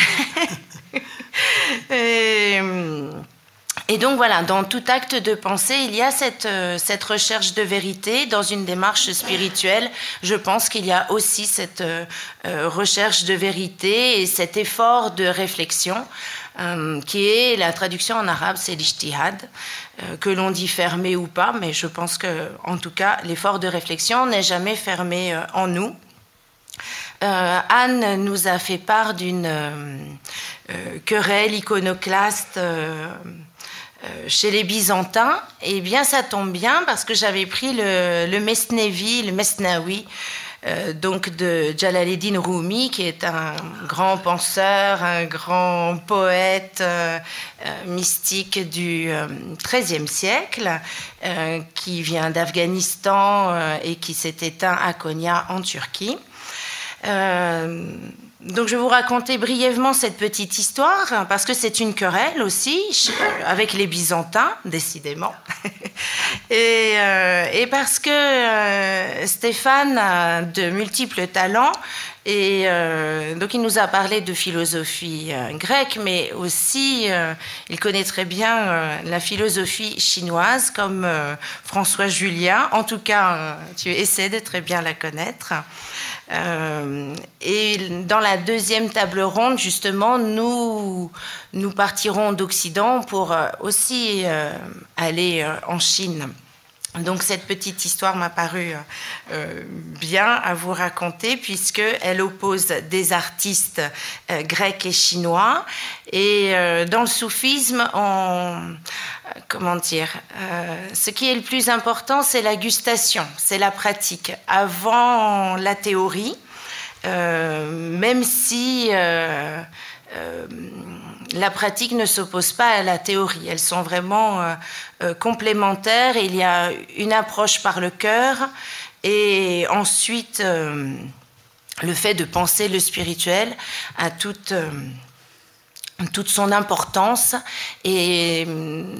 S5: et, donc voilà, dans tout acte de pensée, il y a cette, cette recherche de vérité. Dans une démarche spirituelle, je pense qu'il y a aussi cette recherche de vérité et cet effort de réflexion. Euh, qui est la traduction en arabe, c'est l'ijtihad, euh, que l'on dit fermé ou pas, mais je pense que, en tout cas, l'effort de réflexion n'est jamais fermé euh, en nous. Anne nous a fait part d'une querelle iconoclaste chez les Byzantins. Et bien, ça tombe bien parce que j'avais pris le, Mesnevi, le Mesnawi, euh, donc de Jalaleddin Rumi, qui est un grand penseur, un grand poète euh, euh, mystique du XIIIe siècle, qui vient d'Afghanistan et qui s'est éteint à Konya en Turquie. Donc je vais vous raconter brièvement cette petite histoire, parce que c'est une querelle aussi, avec les Byzantins, décidément. Euh, et, parce que euh, Stéphane a de multiples talents, et euh, donc il nous a parlé de philosophie grecque, mais aussi il connaît très bien la philosophie chinoise, comme François Julien. En tout cas, tu essaies de très bien la connaître. Euh, et dans la deuxième table ronde, justement, nous, nous partirons d'Occident pour euh, aussi euh, aller en Chine. Donc cette petite histoire m'a paru bien à vous raconter puisqu'elle oppose des artistes grecs et chinois. Et dans le soufisme, comment dire, euh, ce qui est le plus important, c'est la gustation, c'est la pratique, avant la théorie, euh, même si euh, la pratique ne s'oppose pas à la théorie. Elles sont vraiment complémentaires. Il y a une approche par le cœur et ensuite le fait de penser le spirituel à toute toute son importance. Et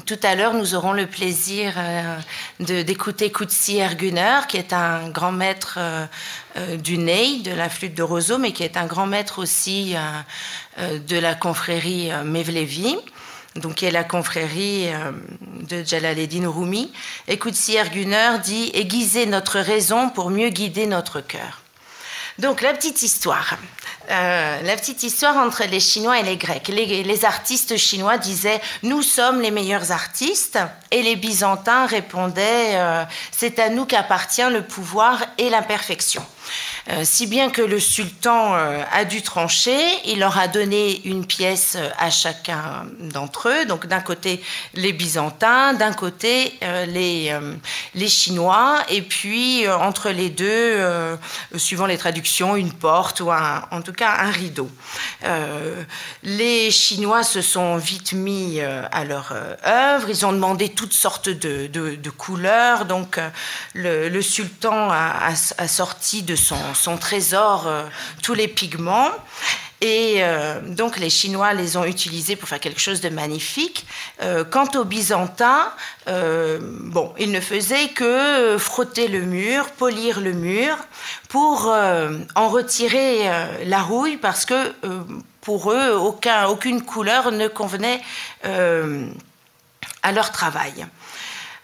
S5: tout à l'heure, nous aurons le plaisir euh, d'écouter Kutsi Erguner, qui est un grand maître euh, euh, du ney, de la flûte de roseau, mais qui est un grand maître aussi de la confrérie Mevlevi donc qui est la confrérie de Jalaleddin Rumi. Et Kutsi Erguner dit Aiguiser notre raison pour mieux guider notre cœur. Donc la petite histoire. Euh, la petite histoire entre les Chinois et les Grecs. Les, artistes chinois disaient Nous sommes les meilleurs artistes, et les Byzantins répondaient euh, C'est à nous qu'appartient le pouvoir et l'imperfection. Euh, si bien que le sultan euh, a dû trancher, il leur a donné une pièce euh, à chacun d'entre eux, donc d'un côté les Byzantins, d'un côté les, les Chinois, et puis entre les deux, suivant les traductions, une porte ou en tout cas un rideau. les Chinois se sont vite mis à leur œuvre, ils ont demandé toutes sortes de, de, couleurs, donc le, sultan a, a sorti de son, son trésor euh, tous les pigments. Et euh, donc les Chinois les ont utilisés pour faire quelque chose de magnifique. Euh, quant aux Byzantins, bon, ils ne faisaient que frotter le mur, polir le mur, pour en retirer la rouille, parce que pour eux, aucun, aucune couleur ne convenait à leur travail.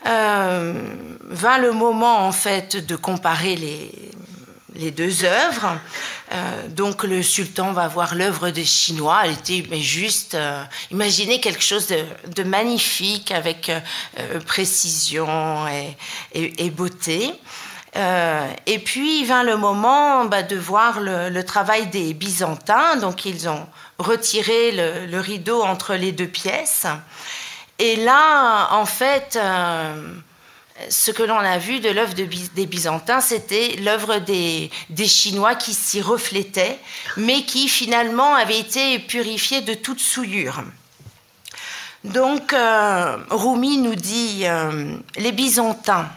S5: vint le moment en fait de comparer les, les deux œuvres. Euh, donc le sultan va voir l'œuvre des Chinois. Elle était juste, euh, imaginez quelque chose de, magnifique avec euh, précision et, beauté. et puis vint le moment bah, de voir le, travail des Byzantins. Donc ils ont retiré le rideau entre les deux pièces. Et là, en fait, ce que l'on a vu de l'œuvre des Byzantins, c'était l'œuvre des, Chinois qui s'y reflétaient, mais qui finalement avait été purifiée de toute souillure. Donc, euh, Rumi nous dit euh, Les Byzantins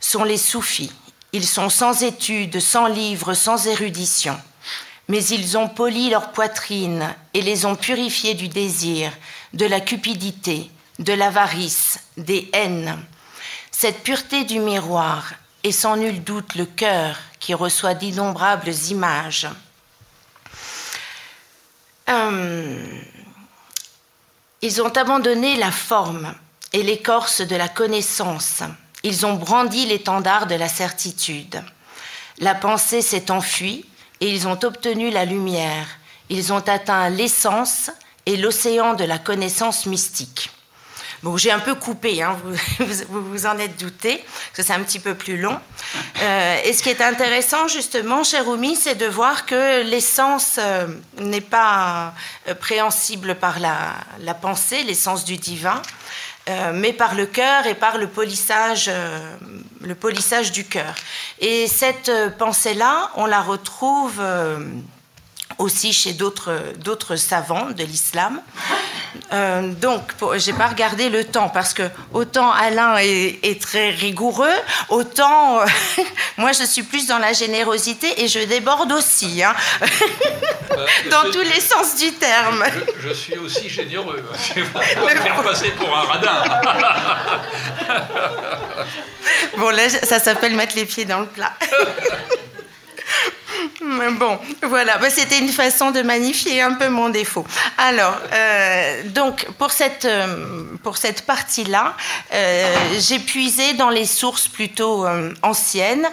S5: sont les soufis. Ils sont sans études, sans livres, sans érudition. Mais ils ont poli leur poitrine et les ont purifiés du désir, de la cupidité, de l'avarice, des haines cette pureté du miroir est sans nul doute le cœur qui reçoit d'innombrables images. Euh, ils ont abandonné la forme et l'écorce de la connaissance. Ils ont brandi l'étendard de la certitude. La pensée s'est enfuie et ils ont obtenu la lumière. Ils ont atteint l'essence et l'océan de la connaissance mystique. Bon, j'ai un peu coupé, hein, vous, vous, en êtes douté, parce que c'est un petit peu plus long. Euh, et ce qui est intéressant, justement, cher Rumi, c'est de voir que l'essence euh, n'est pas euh, préhensible par la, la pensée, l'essence du divin, mais par le cœur et par le polissage, le polissage du cœur. Et cette pensée-là, on la retrouve aussi chez d'autres savants de l'islam. Euh, donc, j'ai pas regardé le temps parce que autant Alain est, très rigoureux, autant euh, moi je suis plus dans la générosité et je déborde aussi, hein. euh, dans tous les sens du terme.
S4: Je, suis aussi généreux. Je vais faire passer pour un radin.
S5: bon, là, ça s'appelle mettre les pieds dans le plat. Bon, voilà, bah, c'était une façon de magnifier un peu mon défaut. Alors, euh, donc, pour cette, euh, cette partie-là, euh, j'ai puisé dans les sources plutôt anciennes,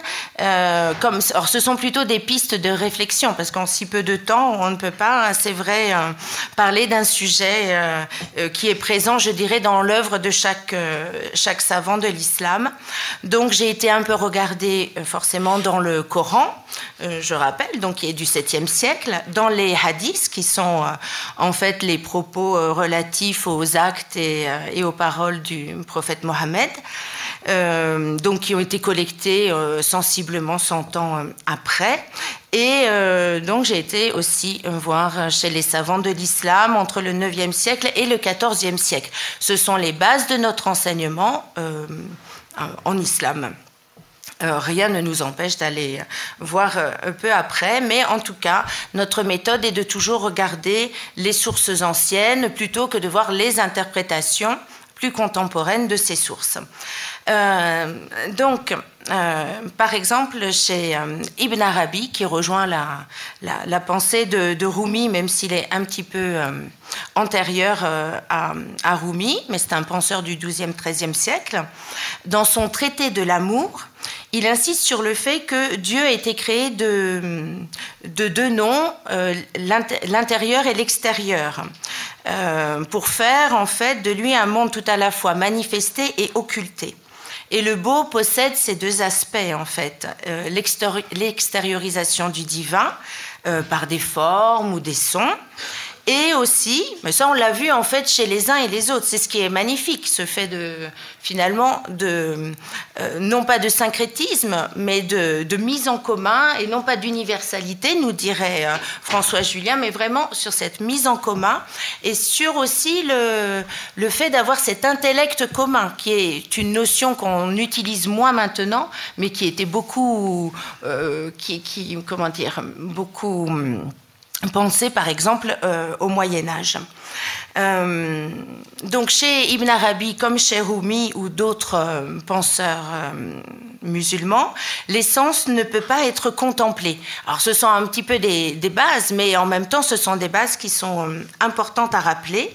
S5: comme, alors ce sont plutôt des pistes de réflexion, parce qu'en si peu de temps, on ne peut pas, c'est vrai, parler d'un sujet qui est présent, je dirais, dans l'œuvre de chaque, chaque savant de l'islam. Donc, j'ai été un peu regardée forcément dans le Coran, je rappelle, donc qui est du 7e siècle, dans les hadiths, qui sont euh, en fait les propos euh, relatifs aux actes et, euh, aux paroles du prophète Mohammed, donc qui ont été collectés sensiblement 100 ans après. Et donc j'ai été aussi voir chez les savants de l'islam entre le 9e siècle et le 14e siècle. Ce sont les bases de notre enseignement en islam. Euh, rien ne nous empêche d'aller voir euh, un peu après, mais en tout cas, notre méthode est de toujours regarder les sources anciennes plutôt que de voir les interprétations plus contemporaines de ces sources. Euh, donc, par exemple, chez Ibn Arabi, qui rejoint la, pensée de, de, Rumi, même s'il est un petit peu antérieur à, à, Rumi, mais c'est un penseur du XIIe, XIIIe siècle, dans son traité de l'amour, il insiste sur le fait que Dieu a été créé de, deux noms, euh, l'intérieur et l'extérieur, euh, pour faire en fait de lui un monde tout à la fois manifesté et occulté. Et le beau possède ces deux aspects en fait, euh, l'extériorisation du divin par des formes ou des sons, et aussi, mais ça on l'a vu en fait chez les uns et les autres, c'est ce qui est magnifique, ce fait de finalement de euh, non pas de syncrétisme, mais de, mise en commun et non pas d'universalité, nous dirait euh, François Julien, mais vraiment sur cette mise en commun et sur aussi le, le fait d'avoir cet intellect commun, qui est une notion qu'on utilise moins maintenant, mais qui était beaucoup, euh, qui, comment dire, beaucoup Pensez par exemple au Moyen Âge. Euh, donc chez Ibn Arabi, comme chez Rumi ou d'autres euh, penseurs euh, musulmans, l'essence ne peut pas être contemplée. Alors ce sont un petit peu des, des, bases, mais en même temps ce sont des bases qui sont importantes à rappeler.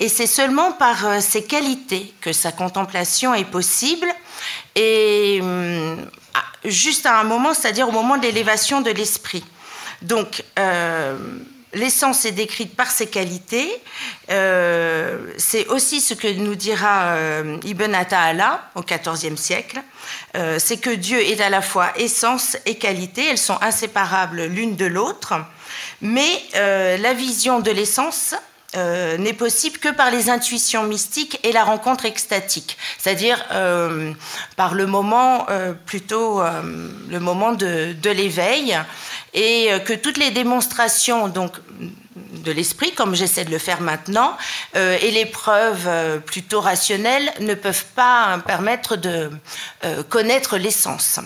S5: Et c'est seulement par ces qualités que sa contemplation est possible. Et juste à un moment, c'est-à-dire au moment de l'élévation de l'esprit. Donc, L'essence est décrite par ses qualités. Euh, c'est aussi ce que nous dira euh, Ibn Ata'ala au XIVe siècle. Euh, c'est que Dieu est à la fois essence et qualité. Elles sont inséparables l'une de l'autre. Mais la vision de l'essence n'est possible que par les intuitions mystiques et la rencontre extatique, c'est-à-dire par le moment plutôt le moment de, de l'éveil et euh, que toutes les démonstrations donc, de l'esprit, comme j'essaie de le faire maintenant, euh, et les preuves euh, plutôt rationnelles ne peuvent pas permettre de connaître l'essence.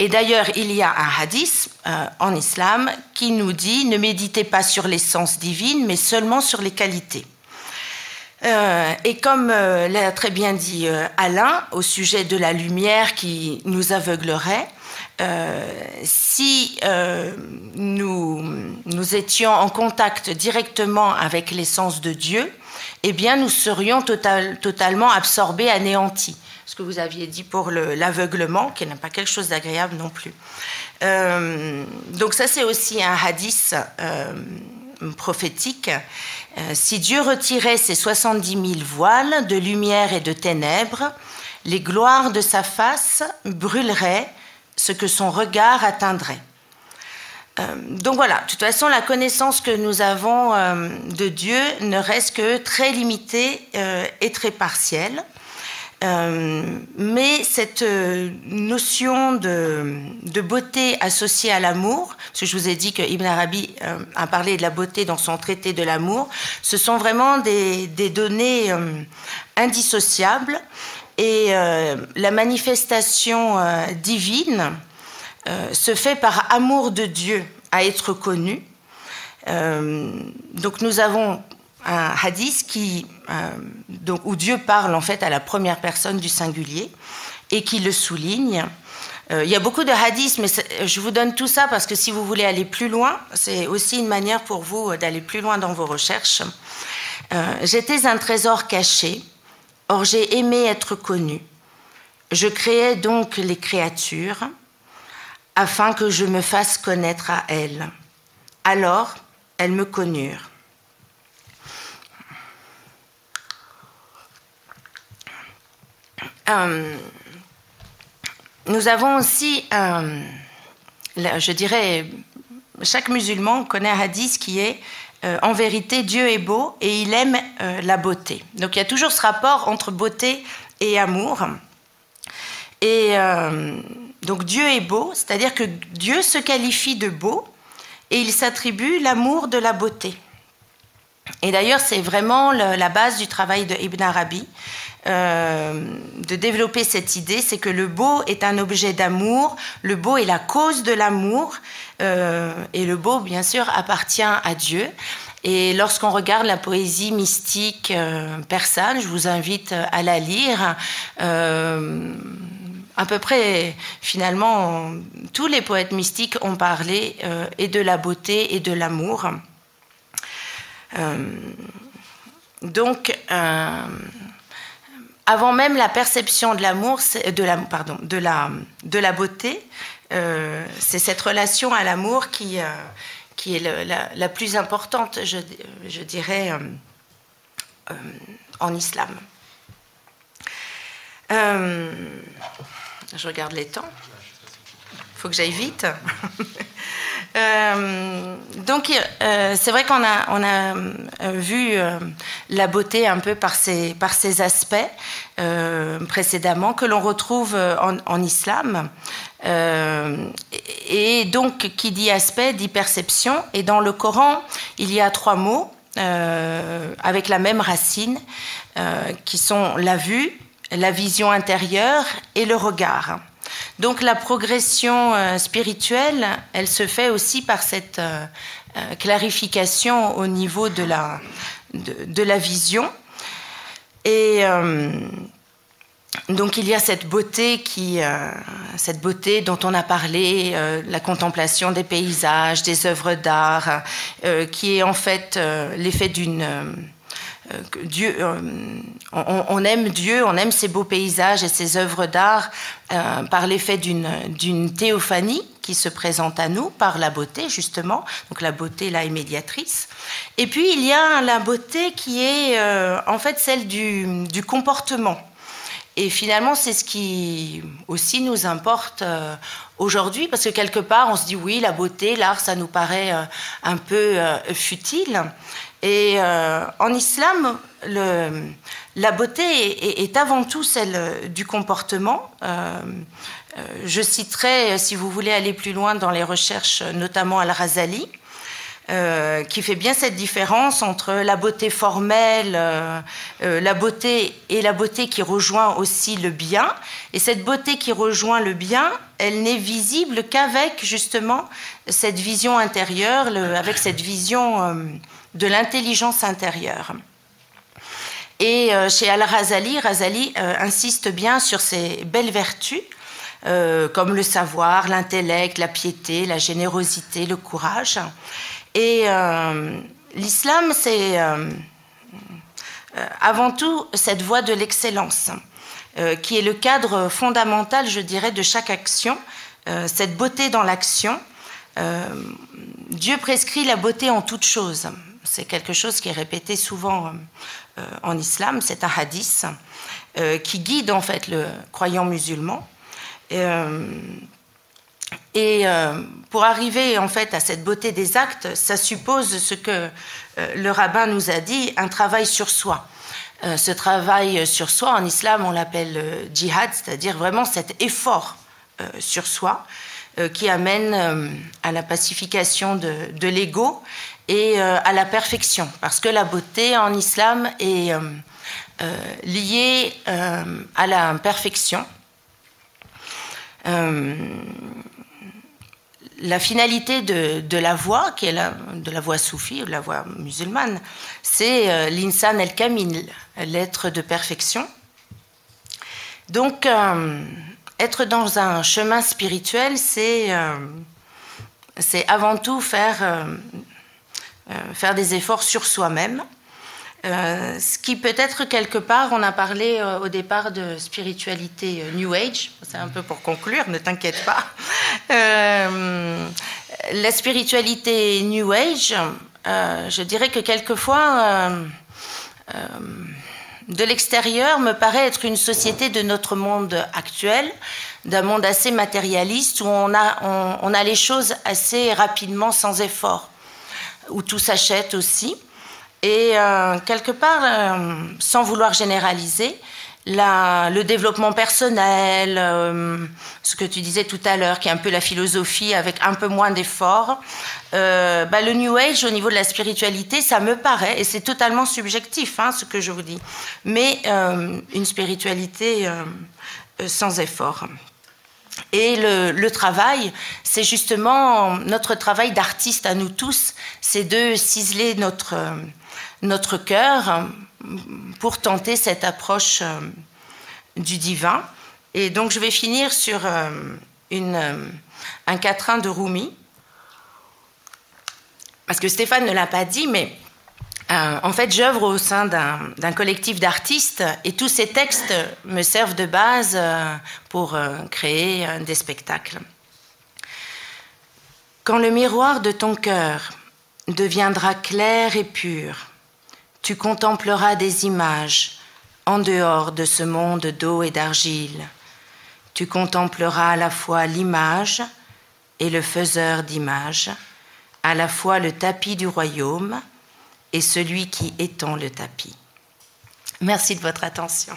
S5: Et d'ailleurs, il y a un hadith en islam qui nous dit ne méditez pas sur l'essence divine, mais seulement sur les qualités. et comme l'a très bien dit Alain au sujet de la lumière qui nous aveuglerait, euh, si euh, nous, nous étions en contact directement avec l'essence de Dieu, eh bien nous serions totalement absorbés, anéantis. Ce que vous aviez dit pour l'aveuglement, qui n'est pas quelque chose d'agréable non plus. Euh, donc ça c'est aussi un hadith prophétique. si Dieu retirait ses 70 000 voiles de lumière et de ténèbres, les gloires de sa face brûleraient ce que son regard atteindrait. Euh, donc voilà, de toute façon, la connaissance que nous avons euh, de Dieu ne reste que très limitée euh, et très partielle. Mais cette notion de, beauté associée à l'amour, parce que je vous ai dit que Ibn Arabi a parlé de la beauté dans son traité de l'amour, ce sont vraiment des, données indissociables et euh, la manifestation euh, divine euh, se fait par amour de Dieu à être connu. donc nous avons un hadith qui, donc, où Dieu parle en fait à la première personne du singulier et qui le souligne. il y a beaucoup de hadiths, mais je vous donne tout ça parce que si vous voulez aller plus loin, c'est aussi une manière pour vous d'aller plus loin dans vos recherches. J'étais un trésor caché Or j'ai aimé être connu. Je créais donc les créatures afin que je me fasse connaître à elles. Alors elles me connurent. Euh, nous avons aussi, euh, je dirais, chaque musulman connaît un hadith qui est euh, en vérité, Dieu est beau et il aime la beauté. Donc il y a toujours ce rapport entre beauté et amour. Et donc Dieu est beau, c'est-à-dire que Dieu se qualifie de beau et il s'attribue l'amour de la beauté. Et d'ailleurs, c'est vraiment la base du travail de Ibn Arabi, de développer cette idée, c'est que le beau est un objet d'amour, le beau est la cause de l'amour, euh, et le beau, bien sûr, appartient à Dieu. Et lorsqu'on regarde la poésie mystique euh, persane, je vous invite à la lire. Euh, à peu près, finalement, tous les poètes mystiques ont parlé et de la beauté et de l'amour. donc, avant même la perception de l'amour, de la, pardon, de la, de la beauté, euh, c'est cette relation à l'amour qui, euh, qui est la, plus importante, je, je dirais, euh, en islam. je regarde les temps. Faut que j'aille vite. donc, c'est vrai qu'on a, on a vu la beauté un peu par ses, par ses aspects précédemment, que l'on retrouve en, en islam. Euh, et donc, qui dit aspect dit perception. Et dans le Coran, il y a trois mots euh, avec la même racine, euh, qui sont la vue, la vision intérieure et le regard. Donc la progression euh, spirituelle, elle se fait aussi par cette euh, clarification au niveau de la, vision. Et donc il y a cette beauté dont on a parlé, la contemplation des paysages, des œuvres d'art, qui est en fait l'effet d'une euh, Dieu, euh, on, aime Dieu, on aime ses beaux paysages et ses œuvres d'art euh, par l'effet d'une théophanie qui se présente à nous par la beauté justement. Donc la beauté là est médiatrice. Et puis il y a la beauté qui est en fait celle du, du comportement. Et finalement, c'est ce qui aussi nous importe aujourd'hui, parce que quelque part, on se dit oui, la beauté, l'art, ça nous paraît un peu futile. Et euh, en islam, la beauté est, avant tout celle du comportement. Euh, euh, je citerai, si vous voulez aller plus loin dans les recherches, notamment Al-Razali, qui fait bien cette différence entre la beauté formelle, la beauté et la beauté qui rejoint aussi le bien. Et cette beauté qui rejoint le bien, elle n'est visible qu'avec justement cette vision intérieure, avec cette vision de l'intelligence intérieure. Et euh, chez Al-Razali, Razali euh, insiste bien sur ces belles vertus, euh, comme le savoir, l'intellect, la piété, la générosité, le courage. Et l'islam, c'est avant tout cette voie de l'excellence, qui est le cadre fondamental, je dirais, de chaque action, cette beauté dans l'action. Dieu prescrit la beauté en toute chose c'est quelque chose qui est répété souvent euh, en islam, c'est un hadith euh, qui guide en fait le croyant musulman. et euh, pour arriver en fait à cette beauté des actes, ça suppose ce que le rabbin nous a dit, un travail sur soi. ce travail sur soi, en islam, on l'appelle djihad, c'est-à-dire vraiment cet effort sur soi qui amène à la pacification de, de l'ego et euh, à la perfection, parce que la beauté en islam est euh, euh, liée à la perfection. la finalité de, la voie, qui est la, de la soufie ou la voie musulmane, c'est l'insan el-kamil, l'être de perfection. Donc, être dans un chemin spirituel, c'est avant tout faire faire des efforts sur soi-même. Euh, ce qui peut être quelque part, on a parlé euh, au départ de spiritualité New Age, c'est un peu pour conclure, ne t'inquiète pas. la spiritualité New Age, je dirais que quelquefois, de l'extérieur, me paraît être une société de notre monde actuel, d'un monde assez matérialiste où on a, on a les choses assez rapidement sans effort où tout s'achète aussi. Et euh, quelque part, euh, sans vouloir généraliser, le développement personnel, euh, ce que tu disais tout à l'heure, qui est un peu la philosophie avec un peu moins d'efforts, bah, le New Age au niveau de la spiritualité, ça me paraît, et c'est totalement subjectif hein, ce que je vous dis, mais une spiritualité sans effort. Et le, travail, c'est justement notre travail d'artiste à nous tous, c'est de ciseler notre, notre cœur pour tenter cette approche euh, du divin. Et donc je vais finir sur euh, euh, un quatrain de Rumi, parce que Stéphane ne l'a pas dit, mais euh, en fait, j'œuvre au sein d'un collectif d'artistes et tous ces textes me servent de base euh, pour euh, créer des spectacles. Quand le miroir de ton cœur deviendra clair et pur, tu contempleras des images en dehors de ce monde d'eau et d'argile. Tu contempleras à la fois l'image et le faiseur d'images, à la fois le tapis du royaume et celui qui étend le tapis. Merci de votre attention.